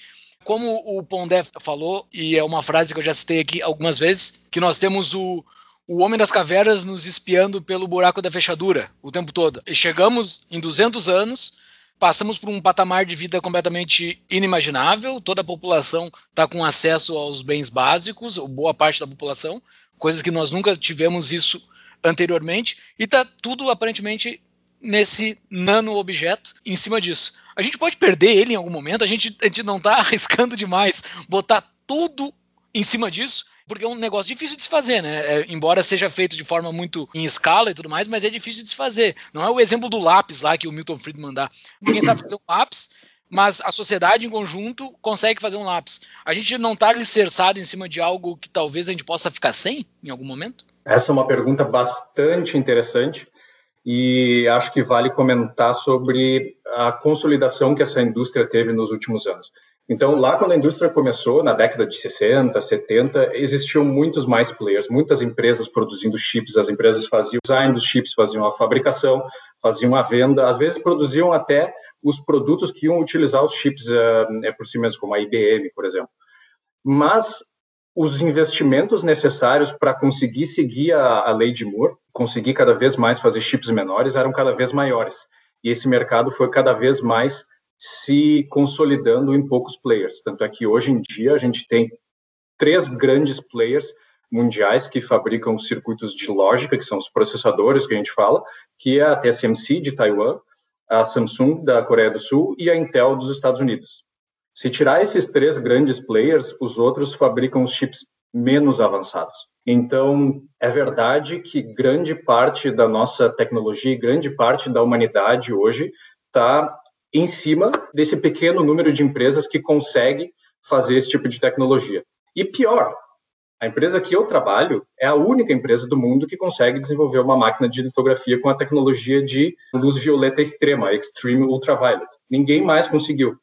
como o Pondé falou, e é uma frase que eu já citei aqui algumas vezes, que nós temos o, o Homem das Cavernas nos espiando pelo buraco da fechadura o tempo todo. E chegamos em 200 anos, passamos por um patamar de vida completamente inimaginável, toda a população está com acesso aos bens básicos, ou boa parte da população, coisas que nós nunca tivemos isso anteriormente, e está tudo aparentemente nesse nano objeto em cima disso. A gente pode perder ele em algum momento, a gente, a gente não está arriscando demais botar tudo em cima disso, porque é um negócio difícil de se fazer, né? É, embora seja feito de forma muito em escala e tudo mais, mas é difícil de se fazer. Não é o exemplo do lápis lá que o Milton Friedman dá. Ninguém sabe fazer um lápis, mas a sociedade em conjunto consegue fazer um lápis. A gente não está alicerçado em cima de algo que talvez a gente possa ficar sem em algum momento? Essa é uma pergunta bastante interessante e acho que vale comentar sobre a consolidação que essa indústria teve nos últimos anos. Então, lá quando a indústria começou, na década de 60, 70, existiam muitos mais players, muitas empresas produzindo chips, as empresas faziam o design dos chips, faziam a fabricação, faziam a venda, às vezes produziam até os produtos que iam utilizar os chips uh, por si mesmos, como a IBM, por exemplo. Mas os investimentos necessários para conseguir seguir a, a lei de Moore, conseguir cada vez mais fazer chips menores, eram cada vez maiores. E esse mercado foi cada vez mais se consolidando em poucos players. Tanto é que hoje em dia a gente tem três grandes players mundiais que fabricam os circuitos de lógica, que são os processadores que a gente fala, que é a TSMC de Taiwan, a Samsung da Coreia do Sul e a Intel dos Estados Unidos. Se tirar esses três grandes players, os outros fabricam os chips menos avançados. Então, é verdade que grande parte da nossa tecnologia, grande parte da humanidade hoje está em cima desse pequeno número de empresas que consegue fazer esse tipo de tecnologia. E pior, a empresa que eu trabalho é a única empresa do mundo que consegue desenvolver uma máquina de litografia com a tecnologia de luz violeta extrema, Extreme Ultraviolet. Ninguém mais conseguiu.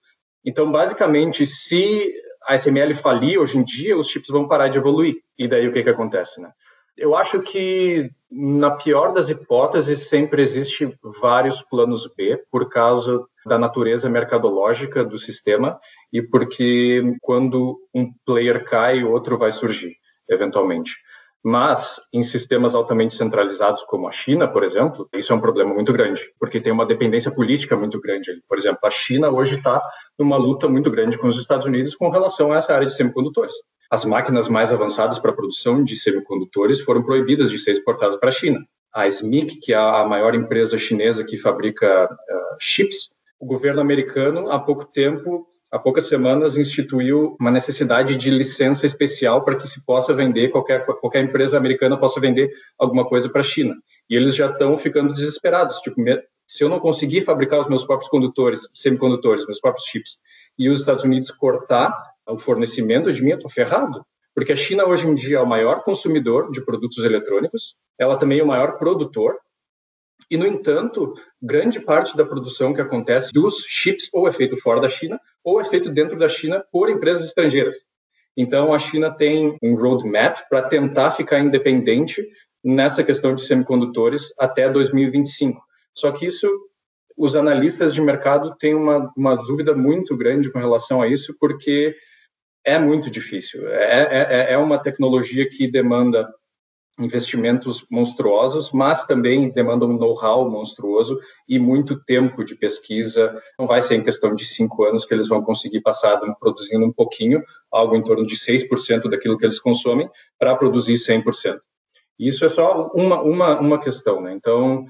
Então, basicamente, se a SML falir hoje em dia, os chips vão parar de evoluir. E daí o que, que acontece, né? Eu acho que, na pior das hipóteses, sempre existe vários planos B por causa da natureza mercadológica do sistema e porque quando um player cai, outro vai surgir, eventualmente. Mas em sistemas altamente centralizados como a China, por exemplo, isso é um problema muito grande, porque tem uma dependência política muito grande. Por exemplo, a China hoje está numa luta muito grande com os Estados Unidos com relação a essa área de semicondutores. As máquinas mais avançadas para a produção de semicondutores foram proibidas de ser exportadas para a China. A SMIC, que é a maior empresa chinesa que fabrica uh, chips, o governo americano, há pouco tempo, há poucas semanas, instituiu uma necessidade de licença especial para que se possa vender, qualquer, qualquer empresa americana possa vender alguma coisa para a China. E eles já estão ficando desesperados. Tipo, se eu não conseguir fabricar os meus próprios condutores, semicondutores, meus próprios chips, e os Estados Unidos cortar o fornecimento de mim, eu estou ferrado. Porque a China hoje em dia é o maior consumidor de produtos eletrônicos, ela também é o maior produtor, e, no entanto, grande parte da produção que acontece dos chips ou é feito fora da China ou é feito dentro da China por empresas estrangeiras. Então, a China tem um roadmap para tentar ficar independente nessa questão de semicondutores até 2025. Só que isso, os analistas de mercado têm uma, uma dúvida muito grande com relação a isso, porque é muito difícil. É, é, é uma tecnologia que demanda investimentos monstruosos, mas também demandam um know-how monstruoso e muito tempo de pesquisa. Não vai ser em questão de cinco anos que eles vão conseguir passar produzindo um pouquinho, algo em torno de 6% daquilo que eles consomem, para produzir 100%. Isso é só uma, uma, uma questão. Né? Então,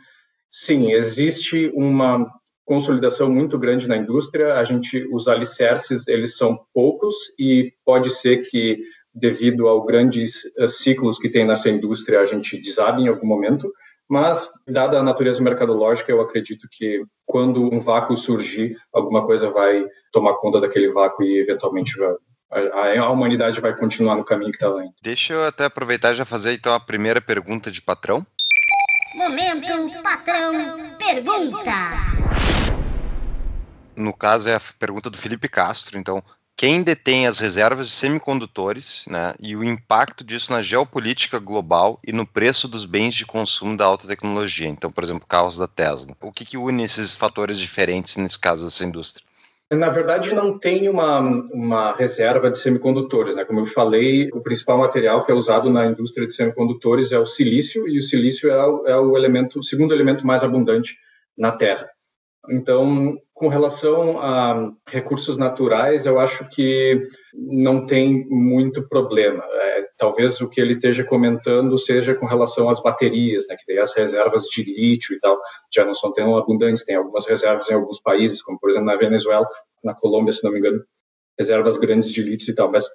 sim, existe uma consolidação muito grande na indústria. A gente, os alicerces, eles são poucos e pode ser que devido aos grandes uh, ciclos que tem nessa indústria, a gente desabe em algum momento, mas, dada a natureza mercadológica, eu acredito que quando um vácuo surgir, alguma coisa vai tomar conta daquele vácuo e, eventualmente, vai, a, a, humanidade vai continuar no caminho que está lá. Deixa eu até aproveitar e já fazer, então, a primeira pergunta de patrão. Momento, patrão, pergunta! No caso, é a pergunta do Felipe Castro, então, quem detém as reservas de semicondutores né, e o impacto disso na geopolítica global e no preço dos bens de consumo da alta tecnologia. Então, por exemplo, carros da Tesla. O que, que une esses fatores diferentes nesse caso dessa indústria? Na verdade, não tem uma, uma reserva de semicondutores. Né? Como eu falei, o principal material que é usado na indústria de semicondutores é o silício, e o silício é o, é o elemento, o segundo elemento mais abundante na Terra. Então, com relação a recursos naturais, eu acho que não tem muito problema. É, talvez o que ele esteja comentando seja com relação às baterias, né, que daí as reservas de lítio e tal já não são tão abundantes. Tem algumas reservas em alguns países, como por exemplo na Venezuela, na Colômbia, se não me engano, reservas grandes de lítio e tal. Mas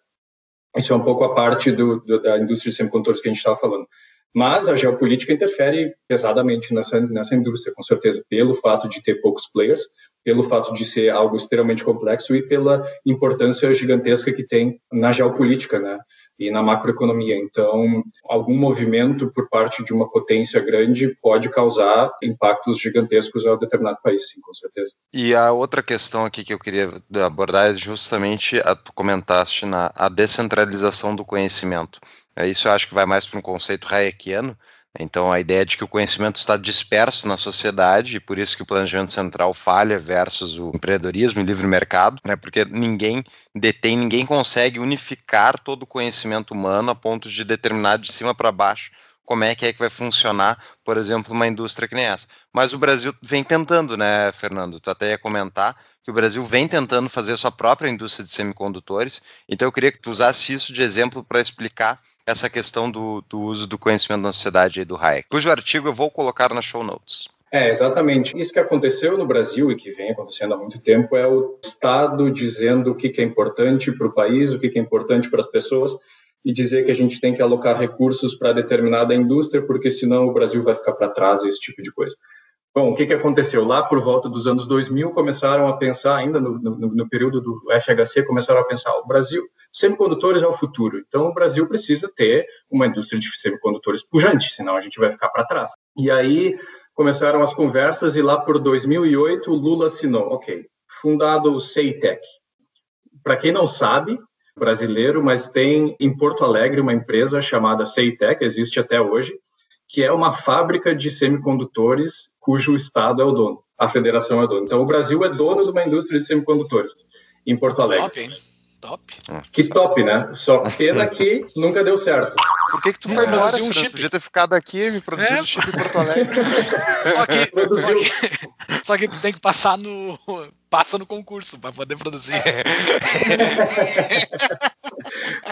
isso é um pouco a parte do, do, da indústria de semicondutores que a gente estava falando. Mas a geopolítica interfere pesadamente nessa, nessa indústria, com certeza, pelo fato de ter poucos players, pelo fato de ser algo extremamente complexo e pela importância gigantesca que tem na geopolítica, né? e na macroeconomia. Então, algum movimento por parte de uma potência grande pode causar impactos gigantescos a determinado país, sim, com certeza. E a outra questão aqui que eu queria abordar é justamente a tu comentaste na a descentralização do conhecimento. É isso eu acho que vai mais para um conceito hayekiano, então, a ideia de que o conhecimento está disperso na sociedade, e por isso que o planejamento central falha versus o empreendedorismo e livre mercado, né? porque ninguém detém, ninguém consegue unificar todo o conhecimento humano a ponto de determinar de cima para baixo como é que é que vai funcionar, por exemplo, uma indústria que nem essa. Mas o Brasil vem tentando, né, Fernando? Tu até ia comentar que o Brasil vem tentando fazer sua própria indústria de semicondutores, então eu queria que tu usasse isso de exemplo para explicar essa questão do, do uso do conhecimento na sociedade do Hayek, cujo artigo eu vou colocar nas show notes. É, exatamente. Isso que aconteceu no Brasil e que vem acontecendo há muito tempo é o Estado dizendo o que é importante para o país, o que é importante para as pessoas e dizer que a gente tem que alocar recursos para determinada indústria, porque senão o Brasil vai ficar para trás, esse tipo de coisa. Bom, o que, que aconteceu? Lá por volta dos anos 2000, começaram a pensar, ainda no, no, no período do FHC, começaram a pensar: o Brasil, semicondutores é o futuro. Então, o Brasil precisa ter uma indústria de semicondutores pujante, senão a gente vai ficar para trás. E aí começaram as conversas, e lá por 2008, o Lula assinou: ok, fundado o CEITEC. Para quem não sabe, brasileiro, mas tem em Porto Alegre uma empresa chamada CEITEC, existe até hoje, que é uma fábrica de semicondutores cujo Estado é o dono, a federação é o dono. Então, o Brasil é dono de uma indústria de semicondutores em Porto Alegre. Top. Que top, né? Só pena que nunca deu certo. Por que, que tu foi é, embora? Um chip. Podia ter ficado aqui e produzir é, um chip em Porto Alegre. só, que, só, que, só que tem que passar no. Passa no concurso para poder produzir.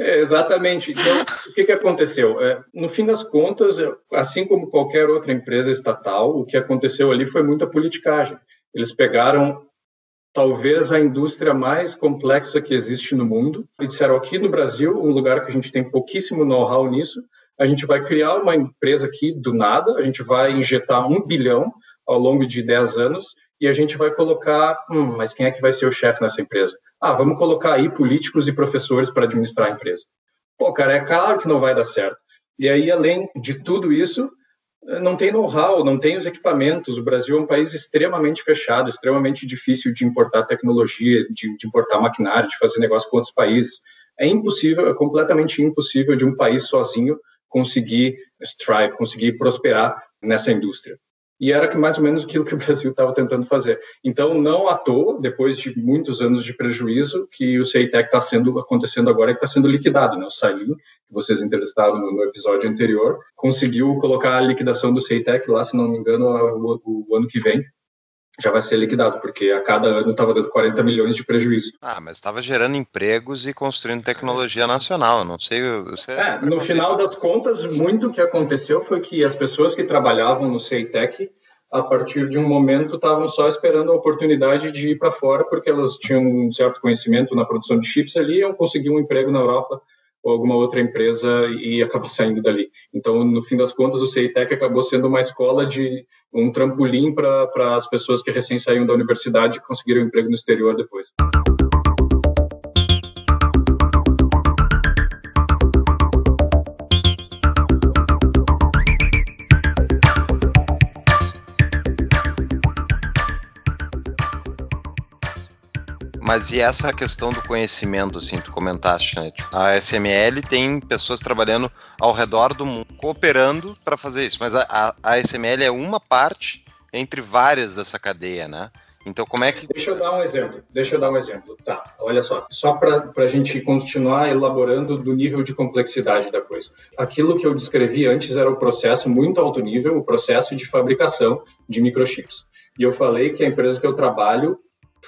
É, exatamente. Então, o que, que aconteceu? É, no fim das contas, assim como qualquer outra empresa estatal, o que aconteceu ali foi muita politicagem. Eles pegaram talvez a indústria mais complexa que existe no mundo e disseram aqui no Brasil, um lugar que a gente tem pouquíssimo know-how nisso, a gente vai criar uma empresa aqui do nada, a gente vai injetar um bilhão ao longo de 10 anos e a gente vai colocar, hum, mas quem é que vai ser o chefe nessa empresa? Ah, vamos colocar aí políticos e professores para administrar a empresa. Pô, cara, é claro que não vai dar certo. E aí, além de tudo isso, não tem know-how, não tem os equipamentos. O Brasil é um país extremamente fechado, extremamente difícil de importar tecnologia, de, de importar maquinário, de fazer negócio com outros países. É impossível, é completamente impossível de um país sozinho conseguir strive, conseguir prosperar nessa indústria. E era mais ou menos aquilo que o Brasil estava tentando fazer. Então, não à toa, depois de muitos anos de prejuízo, que o CEITEC está sendo acontecendo agora, que está sendo liquidado. Né? O Salim, que vocês entrevistaram no, episódio anterior, conseguiu colocar a liquidação do CEITEC lá, se não me engano, o, o ano que vem já vai ser liquidado, porque a cada ano estava dando 40 milhões de prejuízo. Ah, mas estava gerando empregos e construindo tecnologia nacional, não sei... Você é, no final das contas, muito que aconteceu foi que as pessoas que trabalhavam no CEITEC, a partir de um momento, estavam só esperando a oportunidade de ir para fora, porque elas tinham um certo conhecimento na produção de chips ali, iam conseguir um emprego na Europa ou alguma outra empresa e acaba saindo dali. Então, no fim das contas, o CEITEC acabou sendo uma escola de um trampolim para as pessoas que recém saíram da universidade e conseguiram um emprego no exterior depois. Mas e essa questão do conhecimento, assim, tu comentaste, né? Tipo, a SML tem pessoas trabalhando ao redor do mundo, cooperando para fazer isso, mas a, a, a SML é uma parte entre várias dessa cadeia, né? Então, como é que. Deixa eu dar um exemplo. Deixa eu dar um exemplo. Tá, olha só. Só para a gente continuar elaborando do nível de complexidade da coisa. Aquilo que eu descrevi antes era o processo muito alto nível, o processo de fabricação de microchips. E eu falei que a empresa que eu trabalho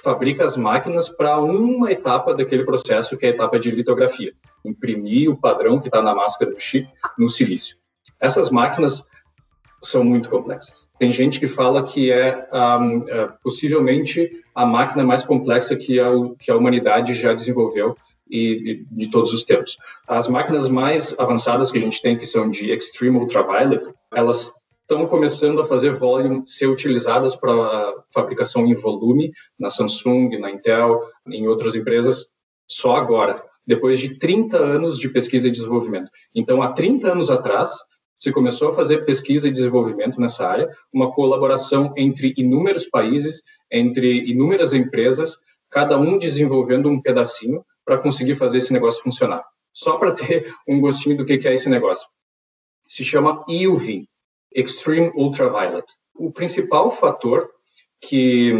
fabrica as máquinas para uma etapa daquele processo, que é a etapa de litografia. Imprimir o padrão que está na máscara do chip no silício. Essas máquinas são muito complexas. Tem gente que fala que é, um, é possivelmente a máquina mais complexa que a, que a humanidade já desenvolveu e, e, de todos os tempos. As máquinas mais avançadas que a gente tem, que são de Extreme Ultraviolet, elas estão começando a fazer volume, ser utilizadas para fabricação em volume na Samsung, na Intel, em outras empresas, só agora. depois de 30 anos de pesquisa e desenvolvimento. Então, há 30 anos atrás, se começou a fazer pesquisa e desenvolvimento nessa área, uma colaboração entre inúmeros países, entre inúmeras empresas, cada um desenvolvendo um pedacinho para conseguir fazer esse negócio funcionar. Só para ter um gostinho do que é esse negócio. Se chama EUV, Extreme Ultraviolet. O principal fator que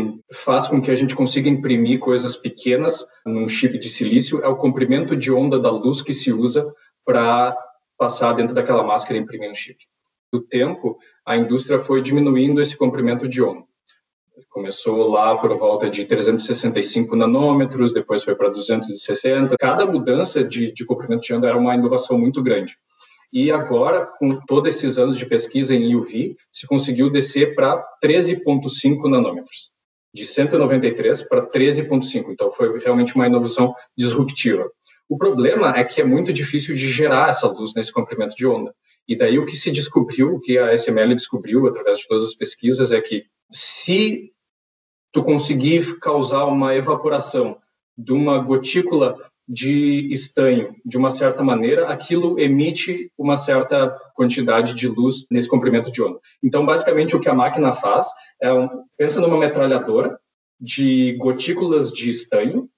faz com que a gente consiga imprimir coisas pequenas num chip de silício é o comprimento de onda da luz que se usa para passar dentro daquela máscara e imprimir no chip. Do tempo, a indústria foi diminuindo esse comprimento de onda. Começou lá por volta de 365 nanômetros, depois foi para 260. Cada mudança de, de comprimento de onda era uma inovação muito grande. E agora, com todos esses anos de pesquisa em UV, se conseguiu descer para 13,5 nanômetros, de 193 para 13,5. Então, foi realmente uma inovação disruptiva. O problema é que é muito difícil de gerar essa luz nesse comprimento de onda. E daí o que se descobriu, o que a SML descobriu através de todas as pesquisas, é que se tu conseguir causar uma evaporação de uma gotícula de estanho de uma certa maneira, aquilo emite uma certa quantidade de luz nesse comprimento de onda. Então, basicamente, o que a máquina faz é um, pensa numa metralhadora de gotículas de estanho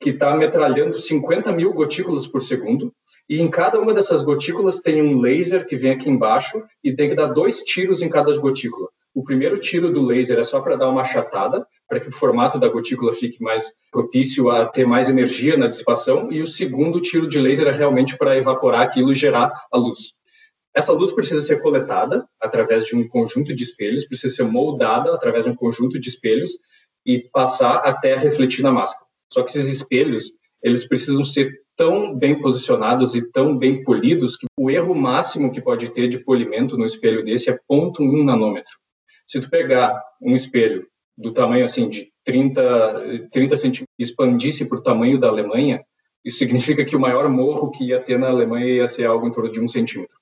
que está metralhando 50 mil gotículas por segundo e em cada uma dessas gotículas tem um laser que vem aqui embaixo e tem que dar dois tiros em cada gotícula. O primeiro tiro do laser é só para dar uma achatada, para que o formato da gotícula fique mais propício a ter mais energia na dissipação, e o segundo tiro de laser é realmente para evaporar aquilo e gerar a luz. Essa luz precisa ser coletada através de um conjunto de espelhos, precisa ser moldada através de um conjunto de espelhos e passar até refletir na máscara. Só que esses espelhos, eles precisam ser tão bem posicionados e tão bem polidos que o erro máximo que pode ter de polimento no espelho desse é 0.1 nanômetro. Se tu pegar um espelho do tamanho assim de 30, 30 centímetros expandisse para o tamanho da Alemanha, isso significa que o maior morro que ia ter na Alemanha ia ser algo em torno de um centímetro.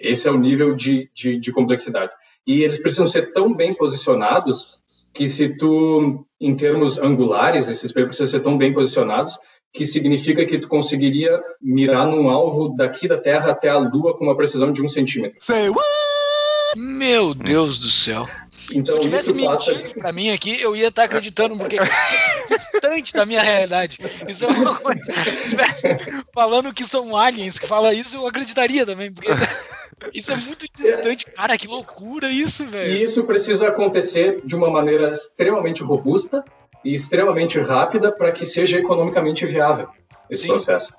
Esse é o nível de, de, de complexidade. E eles precisam ser tão bem posicionados que se tu, em termos angulares, esses espelhos precisam ser tão bem posicionados que significa que tu conseguiria mirar num alvo daqui da Terra até a Lua com uma precisão de um centímetro. Say what? Meu Deus do céu. Então, Se eu tivesse mentindo passa... pra mim aqui, eu ia estar acreditando, porque é distante da minha realidade. Isso é uma coisa. Se estivesse falando que são aliens que fala isso, eu acreditaria também, porque isso é muito distante. Cara, que loucura isso, velho. E isso precisa acontecer de uma maneira extremamente robusta e extremamente rápida para que seja economicamente viável esse Sim. processo.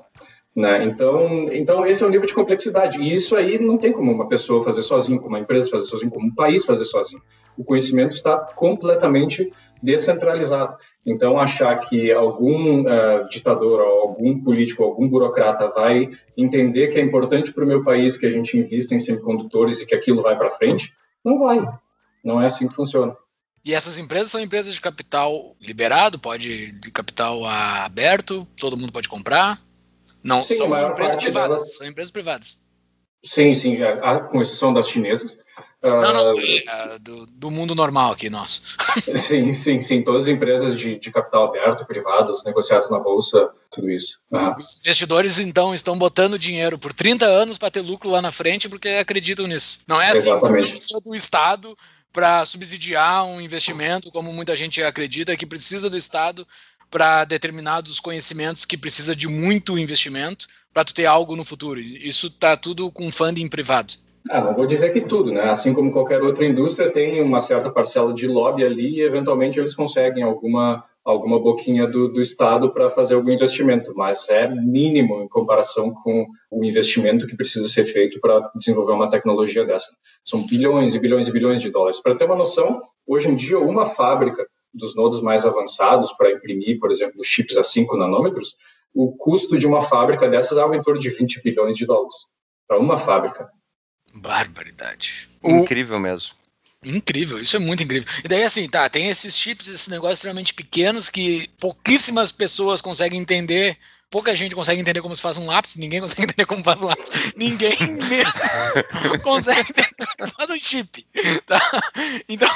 Né? Então, então, esse é o nível de complexidade. E isso aí não tem como uma pessoa fazer sozinho, como uma empresa fazer sozinho, como um país fazer sozinho. O conhecimento está completamente descentralizado. Então, achar que algum uh, ditador, algum político, algum burocrata vai entender que é importante para o meu país que a gente invista em semicondutores e que aquilo vai para frente, não vai. Não é assim que funciona. E essas empresas são empresas de capital liberado, pode de capital aberto, todo mundo pode comprar. Não, sim, são empresas privadas. Delas... São empresas privadas. Sim, sim, com exceção das chinesas. Não, não, uh, do, do, mundo normal aqui, nosso. Sim, sim, sim. Todas as empresas de, de capital aberto, privadas, negociadas na bolsa, tudo isso. Uhum. Os investidores, então, estão botando dinheiro por 30 anos para ter lucro lá na frente porque acreditam nisso. Não é assim, precisa do Estado para subsidiar um investimento, como muita gente acredita, que precisa do Estado para determinados conhecimentos que precisa de muito investimento para tu ter algo no futuro. Isso está tudo com funding privado. Ah, não vou dizer que tudo, né? Assim como qualquer outra indústria tem uma certa parcela de lobby ali e eventualmente eles conseguem alguma alguma boquinha do, do Estado para fazer algum Sim. investimento, mas é mínimo em comparação com o investimento que precisa ser feito para desenvolver uma tecnologia dessa. São bilhões e bilhões e bilhões de dólares. Para ter uma noção, hoje em dia uma fábrica dos nodos mais avançados para imprimir, por exemplo, chips a 5 nanômetros, o custo de uma fábrica dessas é algo em torno de 20 bilhões de dólares. Para uma fábrica. Barbaridade. Incrível mesmo. Incrível, isso é muito incrível. E daí, assim, tá, tem esses chips, esses negócios extremamente pequenos que pouquíssimas pessoas conseguem entender pouca gente consegue entender como se faz um lápis, ninguém consegue entender como faz um lápis, ninguém mesmo consegue entender como faz um chip, tá? Então,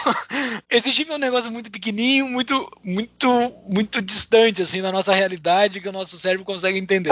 esse chip é um negócio muito pequenininho, muito, muito, muito distante, assim, da nossa realidade, que o nosso cérebro consegue entender.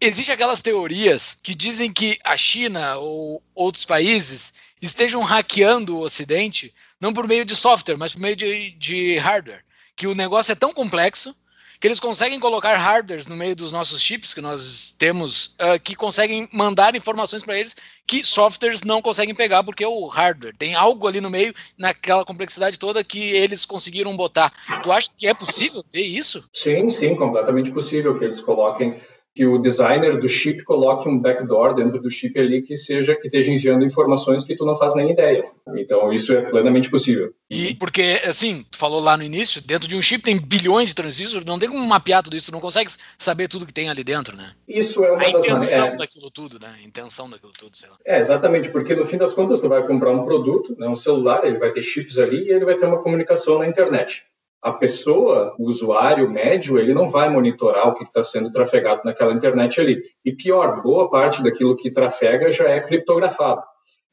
Existem aquelas teorias que dizem que a China ou outros países estejam hackeando o Ocidente, não por meio de software, mas por meio de, de hardware. Que o negócio é tão complexo que eles conseguem colocar hardwares no meio dos nossos chips que nós temos, uh, que conseguem mandar informações para eles que softwares não conseguem pegar, porque o hardware tem algo ali no meio, naquela complexidade toda, que eles conseguiram botar. Tu acha que é possível ter isso? Sim, sim, completamente possível que eles coloquem que o designer do chip coloque um backdoor dentro do chip ali que seja que esteja enviando informações que tu não faz nem ideia. Então isso é plenamente possível. E porque assim, tu falou lá no início, dentro de um chip tem bilhões de transistores, não tem como mapear tudo isso, não consegue saber tudo que tem ali dentro, né? Isso é uma a das intenção é, daquilo tudo, né? A intenção daquilo tudo, sei lá. É, exatamente, porque no fim das contas tu vai comprar um produto, né, um celular, ele vai ter chips ali e ele vai ter uma comunicação na internet a pessoa, o usuário médio, ele não vai monitorar o que está sendo trafegado naquela internet ali. E pior, boa parte daquilo que trafega já é criptografado.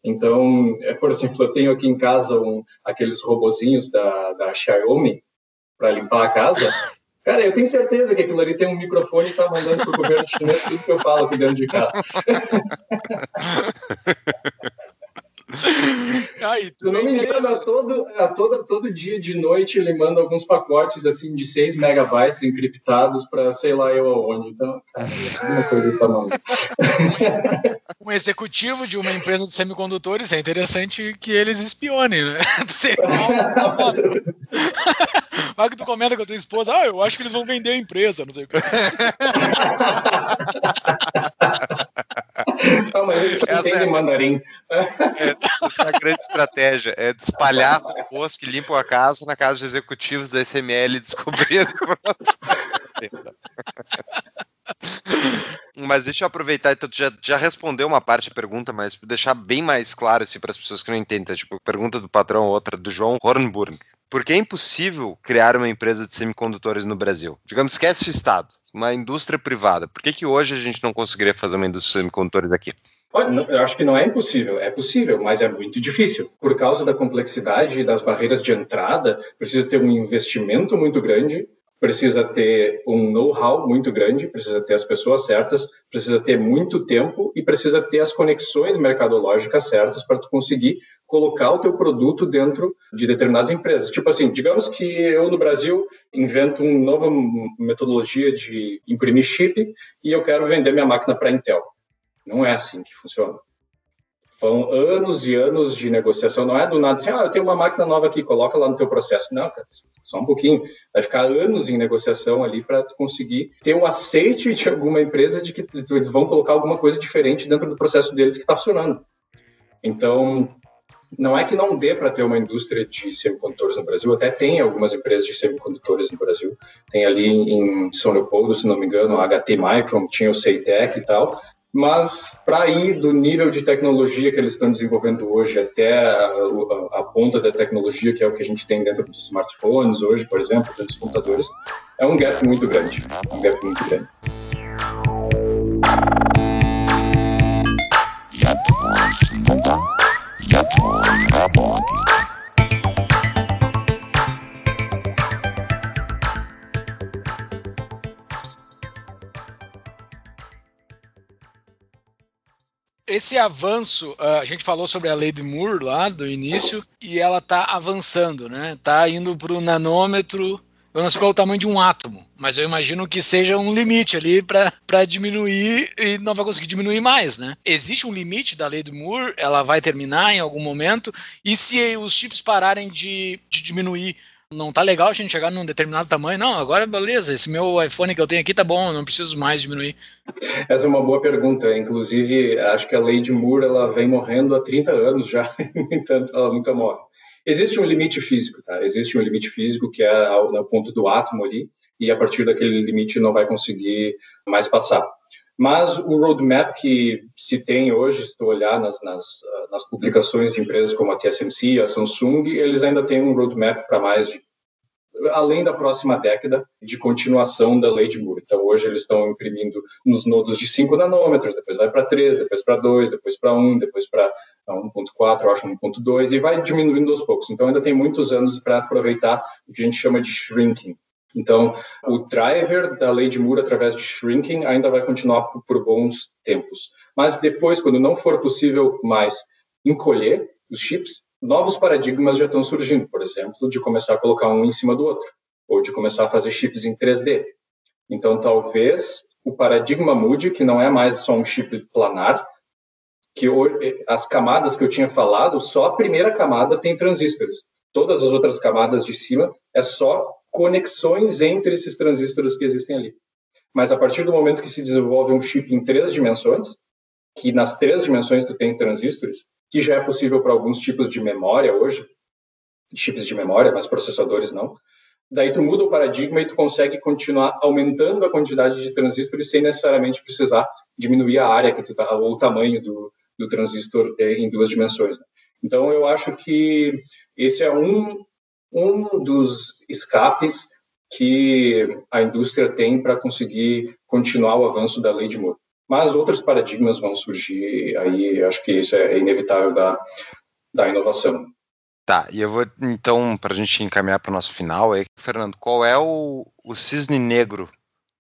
Então, é, por exemplo, eu tenho aqui em casa um, aqueles robozinhos da, da Xiaomi para limpar a casa. Cara, eu tenho certeza que aquilo ali tem um microfone e está mandando para o governo chinês tudo que eu falo aqui dentro de casa. Aí, eu não me engano, a todo, a todo, todo dia de noite ele manda alguns pacotes assim de 6 megabytes encriptados para sei lá eu aonde. Então, cara, é uma coisa do tamanho. um executivo de uma empresa de semicondutores, é interessante que eles espionem, né? Vai que tu comenta com a tua esposa, ah, eu acho que eles vão vender a empresa, não sei o que. Não, mas não Essa é- mandarim. Essa é a grande estratégia, é de espalhar robôs que limpam a casa na casa de executivos da SML informações. Mas deixa eu aproveitar, então tu já, já respondeu uma parte da pergunta, mas deixar bem mais claro assim, para as pessoas que não entendem, tá? tipo, pergunta do patrão, outra do João Hornburg. Por que é impossível criar uma empresa de semicondutores no Brasil? Digamos, esquece o Estado, uma indústria privada. Por que, que hoje a gente não conseguiria fazer uma indústria de semicondutores aqui? Olha, Eu acho que não é impossível, é possível, mas é muito difícil. Por causa da complexidade e das barreiras de entrada, precisa ter um investimento muito grande, precisa ter um know-how muito grande, precisa ter as pessoas certas, precisa ter muito tempo e precisa ter as conexões mercadológicas certas para tu conseguir colocar o teu produto dentro de determinadas empresas. Tipo assim, digamos que eu no Brasil invento uma nova metodologia de imprimir chip e eu quero vender minha máquina para a Intel. Não é assim que funciona. Foram anos e anos de negociação. Não é do nada assim, ah, eu tenho uma máquina nova aqui, coloca lá no teu processo. Não, cara, só um pouquinho. Vai ficar anos em negociação ali para conseguir ter um aceite de alguma empresa de que eles vão colocar alguma coisa diferente dentro do processo deles que está funcionando. Então, não é que não dê para ter uma indústria de semicondutores no Brasil, até tem algumas empresas de semicondutores no Brasil. Tem ali em São Leopoldo, se não me engano, a HT Micron, tinha o Ceitec e tal, mas para ir do nível de tecnologia que eles estão desenvolvendo hoje até a, a- a ponta da tecnologia, que é o que a gente tem dentro dos smartphones hoje, por exemplo, dentro dos computadores, é um gap muito grande. Um gap muito grande. Я твой слуга, я твой работник. Esse avanço, ah, a gente falou sobre a lei de Moore lá do início, e ela está avançando, né? Está indo para o nanômetro. Eu não sei qual é o tamanho de um átomo, mas eu imagino que seja um limite ali para diminuir e não vai conseguir diminuir mais, né? Existe um limite da lei de Moore, ela vai terminar em algum momento, e se os chips pararem de, de diminuir, não tá legal a gente chegar num determinado tamanho, não, agora beleza, esse meu iPhone que eu tenho aqui tá bom, não preciso mais diminuir. Essa é uma boa pergunta. Inclusive, acho que a lei de Moore ela vem morrendo há 30 anos já, no entanto, ela nunca morre. Existe um limite físico, tá? Existe um limite físico que é ao- no ponto do átomo ali, e a partir daquele limite não vai conseguir mais passar. Mas o roadmap que se tem hoje, se tu olhar nas, nas, ah, nas publicações de empresas como a TSMC, a Samsung, eles ainda têm um roadmap para mais de além da próxima década de continuação da lei de Moore. Então, hoje eles estão imprimindo nos nodos de 5 nanômetros, depois vai para 3, depois para 2, depois para 1, depois para 1.4, acho 1.2, e vai diminuindo aos poucos. Então, ainda tem muitos anos para aproveitar o que a gente chama de shrinking. Então, o driver da lei de Moore através de shrinking ainda vai continuar por, bons tempos. Mas depois, quando não for possível mais encolher os chips, novos paradigmas já estão surgindo, por exemplo, de começar a colocar um em cima do outro, ou de começar a fazer chips em 3D. Então, talvez o paradigma mude, que não é mais só um chip planar, que as camadas que eu tinha falado, só a primeira camada tem transistores. Todas as outras camadas de cima é só conexões entre esses transistores que existem ali. Mas a partir do momento que se desenvolve um chip em três dimensões, que nas três dimensões tu tem transistores, que já é possível para alguns tipos de memória hoje, chips de memória, mas processadores não. Daí tu muda o paradigma e tu consegue continuar aumentando a quantidade de transistores sem necessariamente precisar diminuir a área que tu tá, ou o tamanho do, do transistor eh, em duas dimensões. Né? Então eu acho que esse é um um dos escapes que a indústria tem para conseguir continuar o avanço da lei de Moore. Mas outros paradigmas vão surgir aí, acho que isso é inevitável da, da inovação. Tá, e eu vou então, para a gente encaminhar para o nosso final, aí, Fernando, qual é o, o cisne negro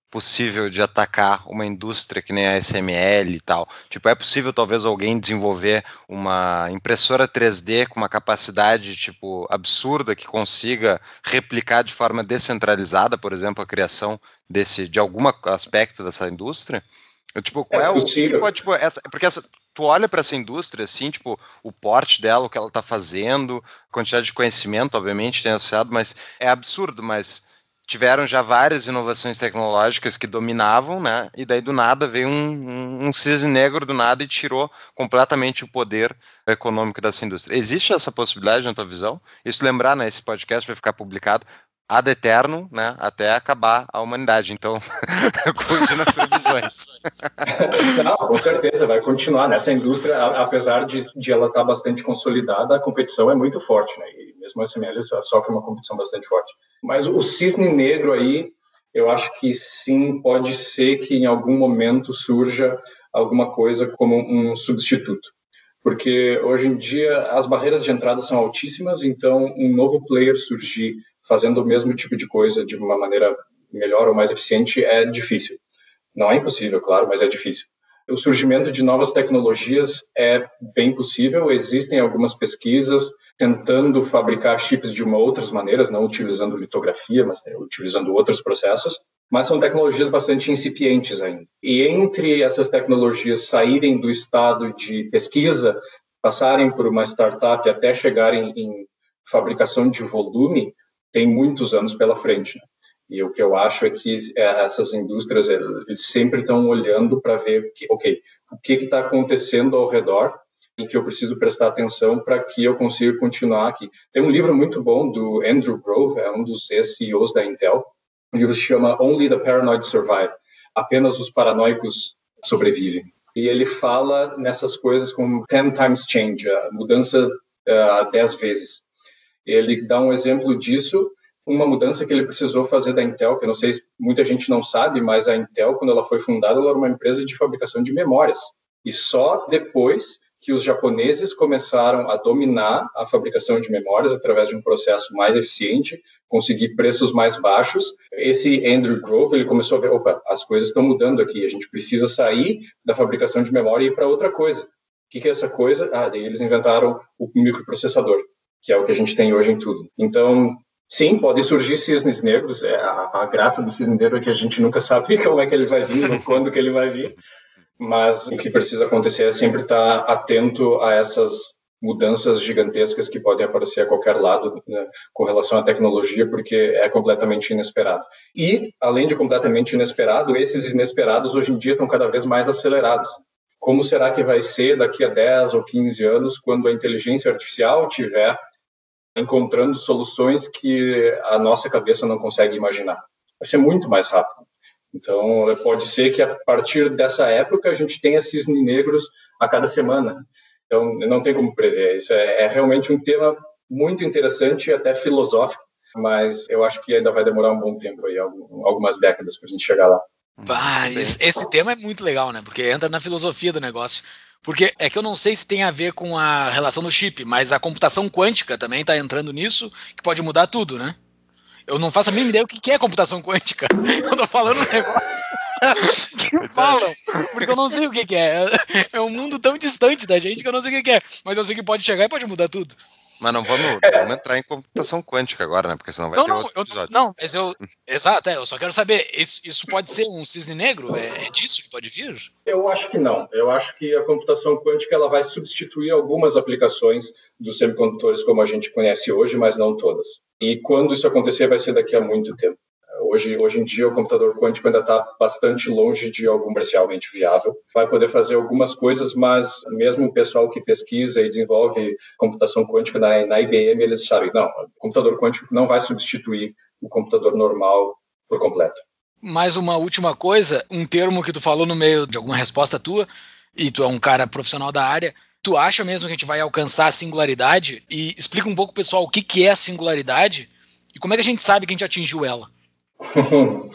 possível de atacar uma indústria que nem a SML e tal? Tipo, é possível talvez alguém desenvolver uma impressora 3D com uma capacidade tipo absurda que consiga replicar de forma descentralizada, por exemplo, a criação desse de algum aspecto dessa indústria? Tipo, qual é, é o que pode, tipo, essa, porque essa, tu olha para essa indústria assim, tipo, o porte dela, o que ela está fazendo, quantidade de conhecimento, obviamente, tem associado, mas é absurdo, mas tiveram já várias inovações tecnológicas que dominavam, né? E daí do nada veio um, um, um cisne negro do nada e tirou completamente o poder econômico dessa indústria. Existe essa possibilidade na tua visão? Isso lembrar, né? Esse podcast vai ficar publicado ad eterno, né, até acabar a humanidade. Então, cuide nas previsões. Não, com certeza, vai continuar. Nessa indústria, apesar de, de ela estar bastante consolidada, a competição é muito forte, né? E mesmo a SML sofre uma competição bastante forte. Mas o cisne negro aí, eu acho que sim, pode ser que em algum momento surja alguma coisa como um substituto. Porque hoje em dia as barreiras de entrada são altíssimas, então um novo player surgir fazendo o mesmo tipo de coisa de uma maneira melhor ou mais eficiente é difícil. Não é impossível, claro, mas é difícil. O surgimento de novas tecnologias é bem possível. Existem algumas pesquisas tentando fabricar chips de uma outras maneiras, não utilizando litografia, mas né, utilizando outros processos. Mas são tecnologias bastante incipientes ainda. E entre essas tecnologias saírem do estado de pesquisa, passarem por uma startup até chegarem em fabricação de volume, tem muitos anos pela frente. Né? E o que eu acho é que é, essas indústrias eles sempre estão olhando para ver, que, ok, o que está acontecendo ao redor que eu preciso prestar atenção para que eu consiga continuar aqui. Tem um livro muito bom do Andrew Grove, é um dos CEOs da Intel. O livro se chama Only the Paranoid Survive. Apenas os paranoicos sobrevivem. E ele fala nessas coisas como 10 times change, mudança uh, 10 vezes. Ele dá um exemplo disso, uma mudança que ele precisou fazer da Intel, que eu não sei se muita gente não sabe, mas a Intel, quando ela foi fundada, ela era uma empresa de fabricação de memórias. E só depois que os japoneses começaram a dominar a fabricação de memórias através de um processo mais eficiente, conseguir preços mais baixos. Esse Andrew Grove, ele começou a ver, opa, as coisas estão mudando aqui, a gente precisa sair da fabricação de memória e ir para outra coisa. O que é essa coisa? Ah, daí eles inventaram o microprocessador que é o que a gente tem hoje em tudo. Então, sim, podem surgir cisnes negros. É, a, a, graça do cisne negro é que a gente nunca sabe como é que ele vai vir, quando que ele vai vir. Mas o que precisa acontecer é sempre estar atento a essas mudanças gigantescas que podem aparecer a qualquer lado né, com relação à tecnologia, porque é completamente inesperado. E, além de completamente inesperado, esses inesperados hoje em dia estão cada vez mais acelerados. Como será que vai ser daqui a 10 ou 15 anos, quando a inteligência artificial tiver encontrando soluções que a nossa cabeça não consegue imaginar. Vai ser muito mais rápido. Então, pode ser que a partir dessa época a gente tenha cisnes negros a cada semana. Então, não tem como prever. Isso é, é realmente um tema muito interessante e até filosófico, mas eu acho que ainda vai demorar um bom tempo aí, algumas décadas para a gente chegar lá. Ah, esse, esse tema é muito legal, né? Porque entra na filosofia do negócio. Porque é que eu não sei se tem a ver com a relação do chip, mas a computação quântica também está entrando nisso, que pode mudar tudo, né? Eu não faço a mínima ideia o que é computação quântica. Eu tô falando um negócio que falam, porque eu não sei o que é. É um mundo tão distante da gente que eu não sei o que é. Mas eu sei que pode chegar e pode mudar tudo. Mas não vamos, vamos entrar em computação quântica agora, né? Porque senão vai não, ter não, outro eu, episódio. Não, mas eu. Exato, é, eu só quero saber, isso, isso pode ser um cisne negro? É, é, disso que pode vir? Eu acho que não. Eu acho que a computação quântica ela vai substituir algumas aplicações dos semicondutores como a gente conhece hoje, mas não todas. E quando isso acontecer, vai ser daqui a muito tempo. Hoje, hoje em dia, o computador quântico ainda está bastante longe de algo comercialmente viável. Vai poder fazer algumas coisas, mas mesmo o pessoal que pesquisa e desenvolve computação quântica na, na IBM, eles sabem, não, o computador quântico não vai substituir o computador normal por completo. Mais uma última coisa, um termo que tu falou no meio de alguma resposta tua, e tu é um cara profissional da área, tu acha mesmo que a gente vai alcançar a singularidade? E explica um pouco, pessoal, o que, que é a singularidade e como é que a gente sabe que a gente atingiu ela?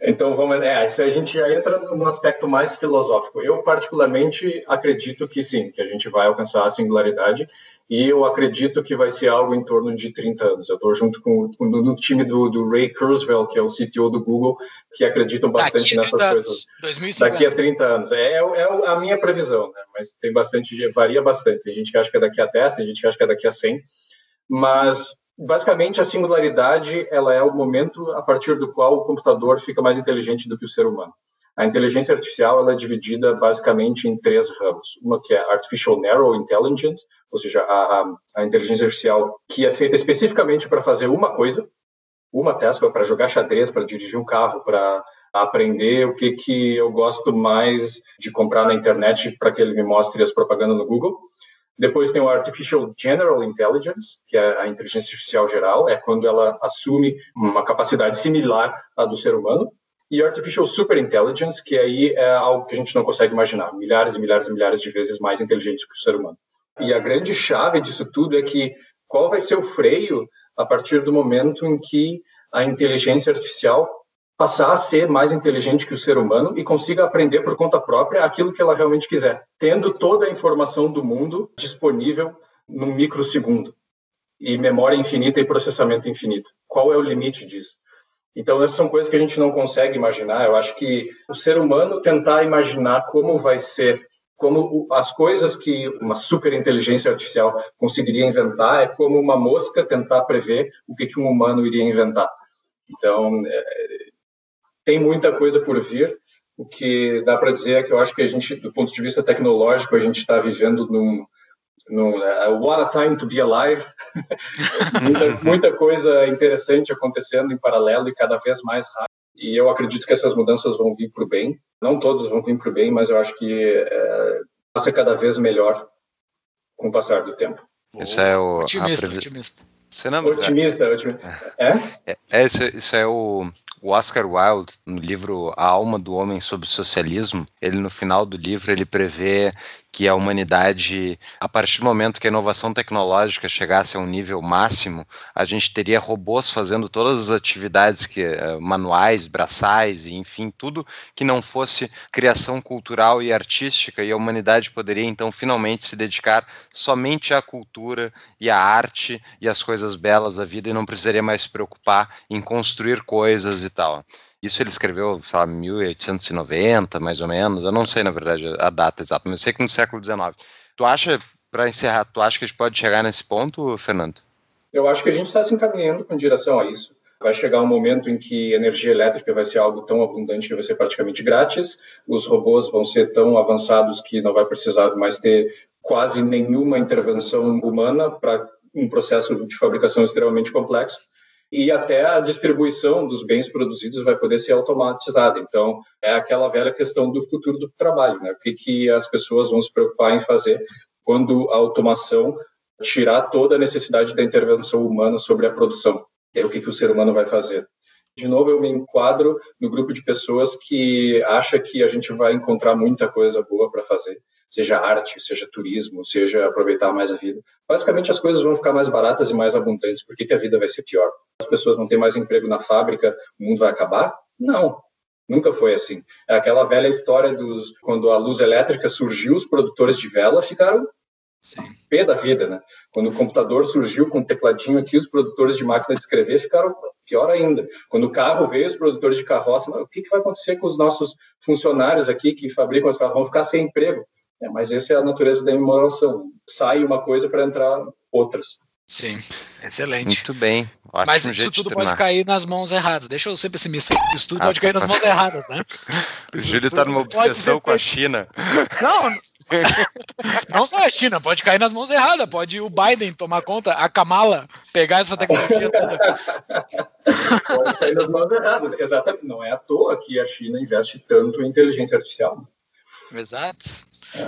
então vamos, é, a gente já entra no aspecto mais filosófico. Eu particularmente acredito que sim, que a gente vai alcançar a singularidade e eu acredito que vai ser algo em torno de 30 anos. Eu estou junto com, com no time do, do, Ray Kurzweil, que é o CTO do Google, que acreditam bastante nessas coisas. 2050. Daqui a 30 anos. É, é, é a minha previsão, né? mas tem bastante, varia bastante. Tem gente que acha que é daqui a 10, tem gente que acha que é daqui a 100, mas basicamente a singularidade ela é o momento a partir do qual o computador fica mais inteligente do que o ser humano. A inteligência artificial ela é dividida basicamente em três ramos. Uma que é Artificial Narrow Intelligence, ou seja, a, a, a inteligência artificial que é feita especificamente para fazer uma coisa, uma task, para jogar xadrez, para dirigir um carro, para aprender o que, que eu gosto mais de comprar na internet para que ele me mostre as propagandas no Google. Depois tem o Artificial General Intelligence, que é a inteligência artificial geral, é quando ela assume uma capacidade similar à do ser humano. E Artificial Super Intelligence, que aí é algo que a gente não consegue imaginar, milhares e milhares e milhares de vezes mais inteligente que o ser humano. E a grande chave disso tudo é que qual vai ser o freio a partir do momento em que a inteligência artificial passar a ser mais inteligente que o ser humano e consiga aprender por conta própria aquilo que ela realmente quiser, tendo toda a informação do mundo disponível num microsegundo e memória infinita e processamento infinito. Qual é o limite disso? Então, essas são coisas que a gente não consegue imaginar. Eu acho que o ser humano tentar imaginar como vai ser, como as coisas que uma superinteligência artificial conseguiria inventar, é como uma mosca tentar prever o que, que um humano iria inventar. Então, é, tem muita coisa por vir. O que dá para dizer é que eu acho que a gente, do ponto de vista tecnológico, a gente está vivendo num, num uh, what a time to be alive. muita, muita coisa interessante acontecendo em paralelo e cada vez mais rápido. E eu acredito que essas mudanças vão vir para o bem. Não todas vão vir para o bem, mas eu acho que é, vai ser cada vez melhor com o passar do tempo. Isso é o. Otimista, previ... otimista. Você não, otimista, otimista. É? é, é isso, isso é o o Oscar Wilde, no livro A Alma do Homem sobre o Socialismo, ele no final do livro ele prevê que a humanidade, a partir do momento que a inovação tecnológica chegasse a um nível máximo, a gente teria robôs fazendo todas as atividades que uh, manuais, braçais e enfim, tudo que não fosse criação cultural e artística e a humanidade poderia então finalmente se dedicar somente à cultura e à arte e às coisas belas da vida e não precisaria mais se preocupar em construir coisas e tal. Isso ele escreveu, sei lá, 1890, mais ou menos. Eu não sei, na verdade, a data exata, mas sei que no século XIX. Tu acha, para encerrar, tu acha que a gente pode chegar nesse ponto, Fernando? Eu acho que a gente está se encaminhando com direção a isso. Vai chegar um momento em que energia elétrica vai ser algo tão abundante que vai ser praticamente grátis, os robôs vão ser tão avançados que não vai precisar mais ter quase nenhuma intervenção humana para um processo de fabricação extremamente complexo e até a distribuição dos bens produzidos vai poder ser automatizada. Então, é aquela velha questão do futuro do trabalho, né? O que, que as pessoas vão se preocupar em fazer quando a automação tirar toda a necessidade da intervenção humana sobre a produção? É o que, que o ser humano vai fazer. De novo, eu me enquadro no grupo de pessoas que acha que a gente vai encontrar muita coisa boa para fazer, seja arte, seja turismo, seja aproveitar mais a vida. Basicamente, as coisas vão ficar mais baratas e mais abundantes. Por que, que a vida vai ser pior? As pessoas vão ter mais emprego na fábrica, o mundo vai acabar? Não, Nunca foi assim. É aquela velha história dos quando a luz elétrica surgiu, os produtores de vela ficaram Sim. pé da vida, né? Quando o computador surgiu com o tecladinho aqui, os produtores de máquina de escrever ficaram pior ainda. Quando o carro veio, os produtores de carroça, o que, que vai acontecer com os nossos funcionários aqui que fabricam os carros? Vão ficar sem emprego. É, mas essa é a natureza da imolação. Sai uma coisa para entrar outras. Sim, excelente. Muito bem. Ótimo Mas isso tudo pode cair nas mãos erradas. Deixa eu ser pessimista. Isso tudo ah, pode cair nas mãos erradas, né? O Júlio está numa obsessão com a China. Não, não só a China, pode cair nas mãos erradas. Pode o Biden tomar conta, a Kamala pegar essa tecnologia toda. Pode cair nas mãos erradas. Exatamente. Não é à toa que a China investe tanto em inteligência artificial. Exato.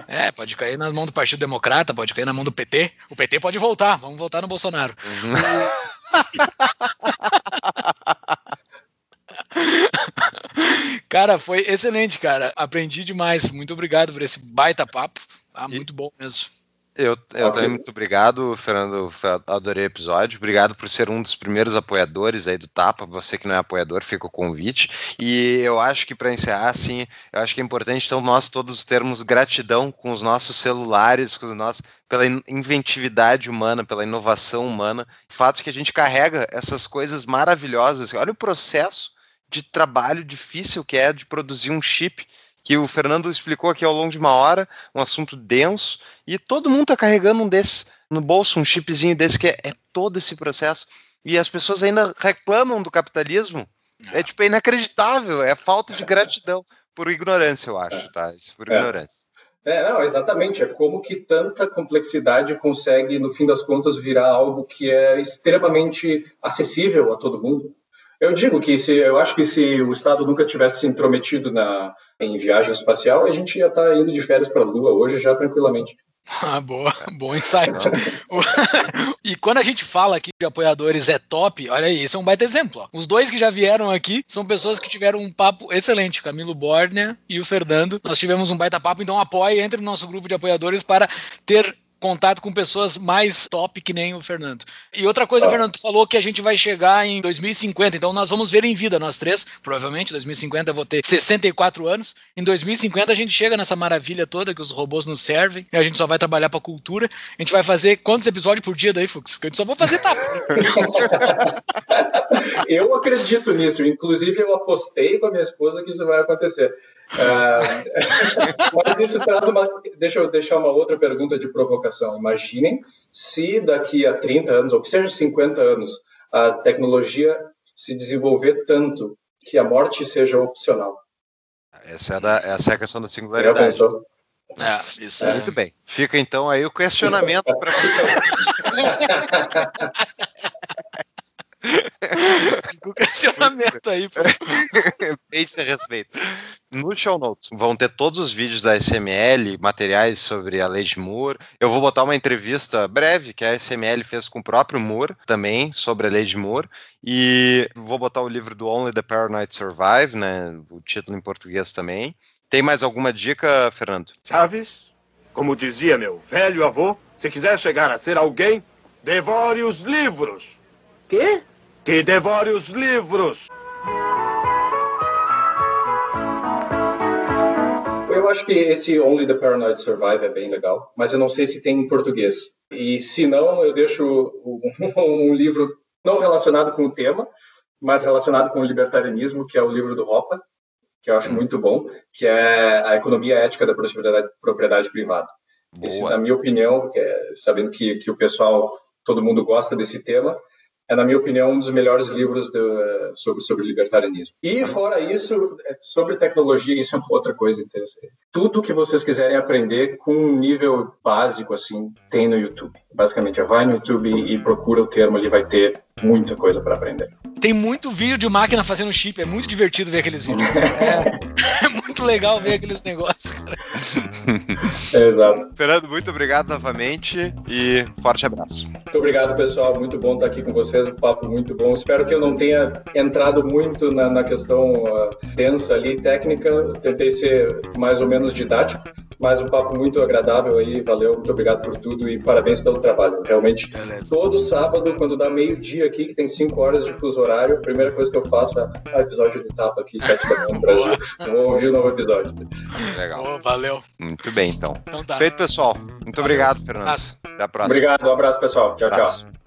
É, pode cair na mão do Partido Democrata, pode cair na mão do PT. O PT pode voltar, vamos voltar no Bolsonaro. Uhum. cara, foi excelente, cara. Aprendi demais. Muito obrigado por esse baita papo. Ah, muito bom mesmo. Eu, eu também muito obrigado, Fernando. Adorei o episódio. Obrigado por ser um dos primeiros apoiadores aí do Tapa. Você que não é apoiador, fica o convite. E eu acho que para encerrar, assim, eu acho que é importante então nós todos termos gratidão com os nossos celulares, com os nossos pela inventividade humana, pela inovação humana. O fato que a gente carrega essas coisas maravilhosas. Olha o processo de trabalho difícil que é de produzir um chip que o Fernando explicou aqui ao longo de uma hora, um assunto denso, e todo mundo está carregando um desses no bolso, um chipzinho desse, que é, é, todo esse processo. E as pessoas ainda reclamam do capitalismo. É tipo é inacreditável, é falta de gratidão por ignorância, eu acho, tá? Isso por é. ignorância. É, não, exatamente. É como que tanta complexidade consegue, no fim das contas, virar algo que é extremamente acessível a todo mundo. Eu digo que se eu acho que se o Estado nunca tivesse se intrometido na, em viagem espacial, a gente ia estar tá indo de férias para a Lua hoje já tranquilamente. Ah, boa, bom insight. e quando a gente fala aqui de apoiadores é top, olha aí, esse é um baita exemplo. Ó. Os dois que já vieram aqui são pessoas que tiveram um papo excelente, Camilo Borner e o Fernando. Nós tivemos um baita papo, então apoie, entre no nosso grupo de apoiadores para ter contato com pessoas mais top que nem o Fernando. E outra coisa, ah. Fernando, tu falou que a gente vai chegar em 2050, então nós vamos ver em vida, nós três, provavelmente, 2050 eu vou ter 64 anos, em 2050 a gente chega nessa maravilha toda que os robôs nos servem, e a gente só vai trabalhar pra cultura, a gente vai fazer quantos episódios por dia daí, Fux? Porque a gente só vai fazer tapa. eu acredito nisso, inclusive eu apostei com a minha esposa que isso vai acontecer. Uh, mas isso traz uma. Deixa eu deixar uma outra pergunta de provocação. Imaginem se daqui a 30 anos, ou que seja 50 anos, a tecnologia se desenvolver tanto que a morte seja opcional. Essa é, da, essa é a questão da singularidade. É, isso é. Muito bem. Fica então aí o questionamento para Fica o questionamento aí. Pense a respeito. No show notes vão ter todos os vídeos da SML, materiais sobre a lei de Moore. Eu vou botar uma entrevista breve que a SML fez com o próprio Moore também sobre a lei de Moore. E vou botar o livro do Only the Paranoid Survive, né? O título em português também. Tem mais alguma dica, Fernando? Chaves, como dizia meu velho avô, se quiser chegar a ser alguém, devore os livros. Quê? Que devore os livros. Eu acho que esse Only the Paranoid Survive é bem legal, mas eu não sei se tem em português. E se não, eu deixo um, livro não relacionado com o tema, mas relacionado com o libertarianismo, que é o livro do Hoppe, que eu acho muito bom, que é a economia ética da propriedade, propriedade privada. Boa. Esse, na minha opinião, é, sabendo que, que o pessoal, todo mundo gosta desse tema, é, na minha opinião, um dos melhores livros do, sobre, sobre libertarianismo. E, fora isso, é, sobre tecnologia, isso é outra coisa interessante. Tudo que vocês quiserem aprender com um nível básico, assim, tem no YouTube. Basicamente, vai no YouTube e procura o termo, ele vai ter muita coisa para aprender. Tem muito vídeo de máquina fazendo chip, é muito divertido ver aqueles vídeos. é, é muito legal ver aqueles negócios, cara. Exato. Fernando, muito obrigado novamente e forte abraço. Muito obrigado, pessoal. Muito bom estar aqui com vocês. Um papo muito bom. Espero que eu não tenha entrado muito na, na questão uh, densa ali, técnica. Eu tentei ser mais ou menos didático, mas um papo muito agradável aí. Valeu, muito obrigado por tudo e parabéns pelo trabalho. Realmente, Beleza. todo sábado, quando dá meio-dia aqui, que tem cinco horas de fuso horário, a primeira coisa que eu faço é ah, episódio do Tapa aqui, sete da manhã no Brasil. Vou ouvir o novo episódio. Legal. Ô, valeu. Muito bem, então. Então tá. Feito, pessoal. Muito obrigado, Fernando. Abraço. Até a próxima. Obrigado, um abraço, pessoal. Tchau, tchau. Abraço.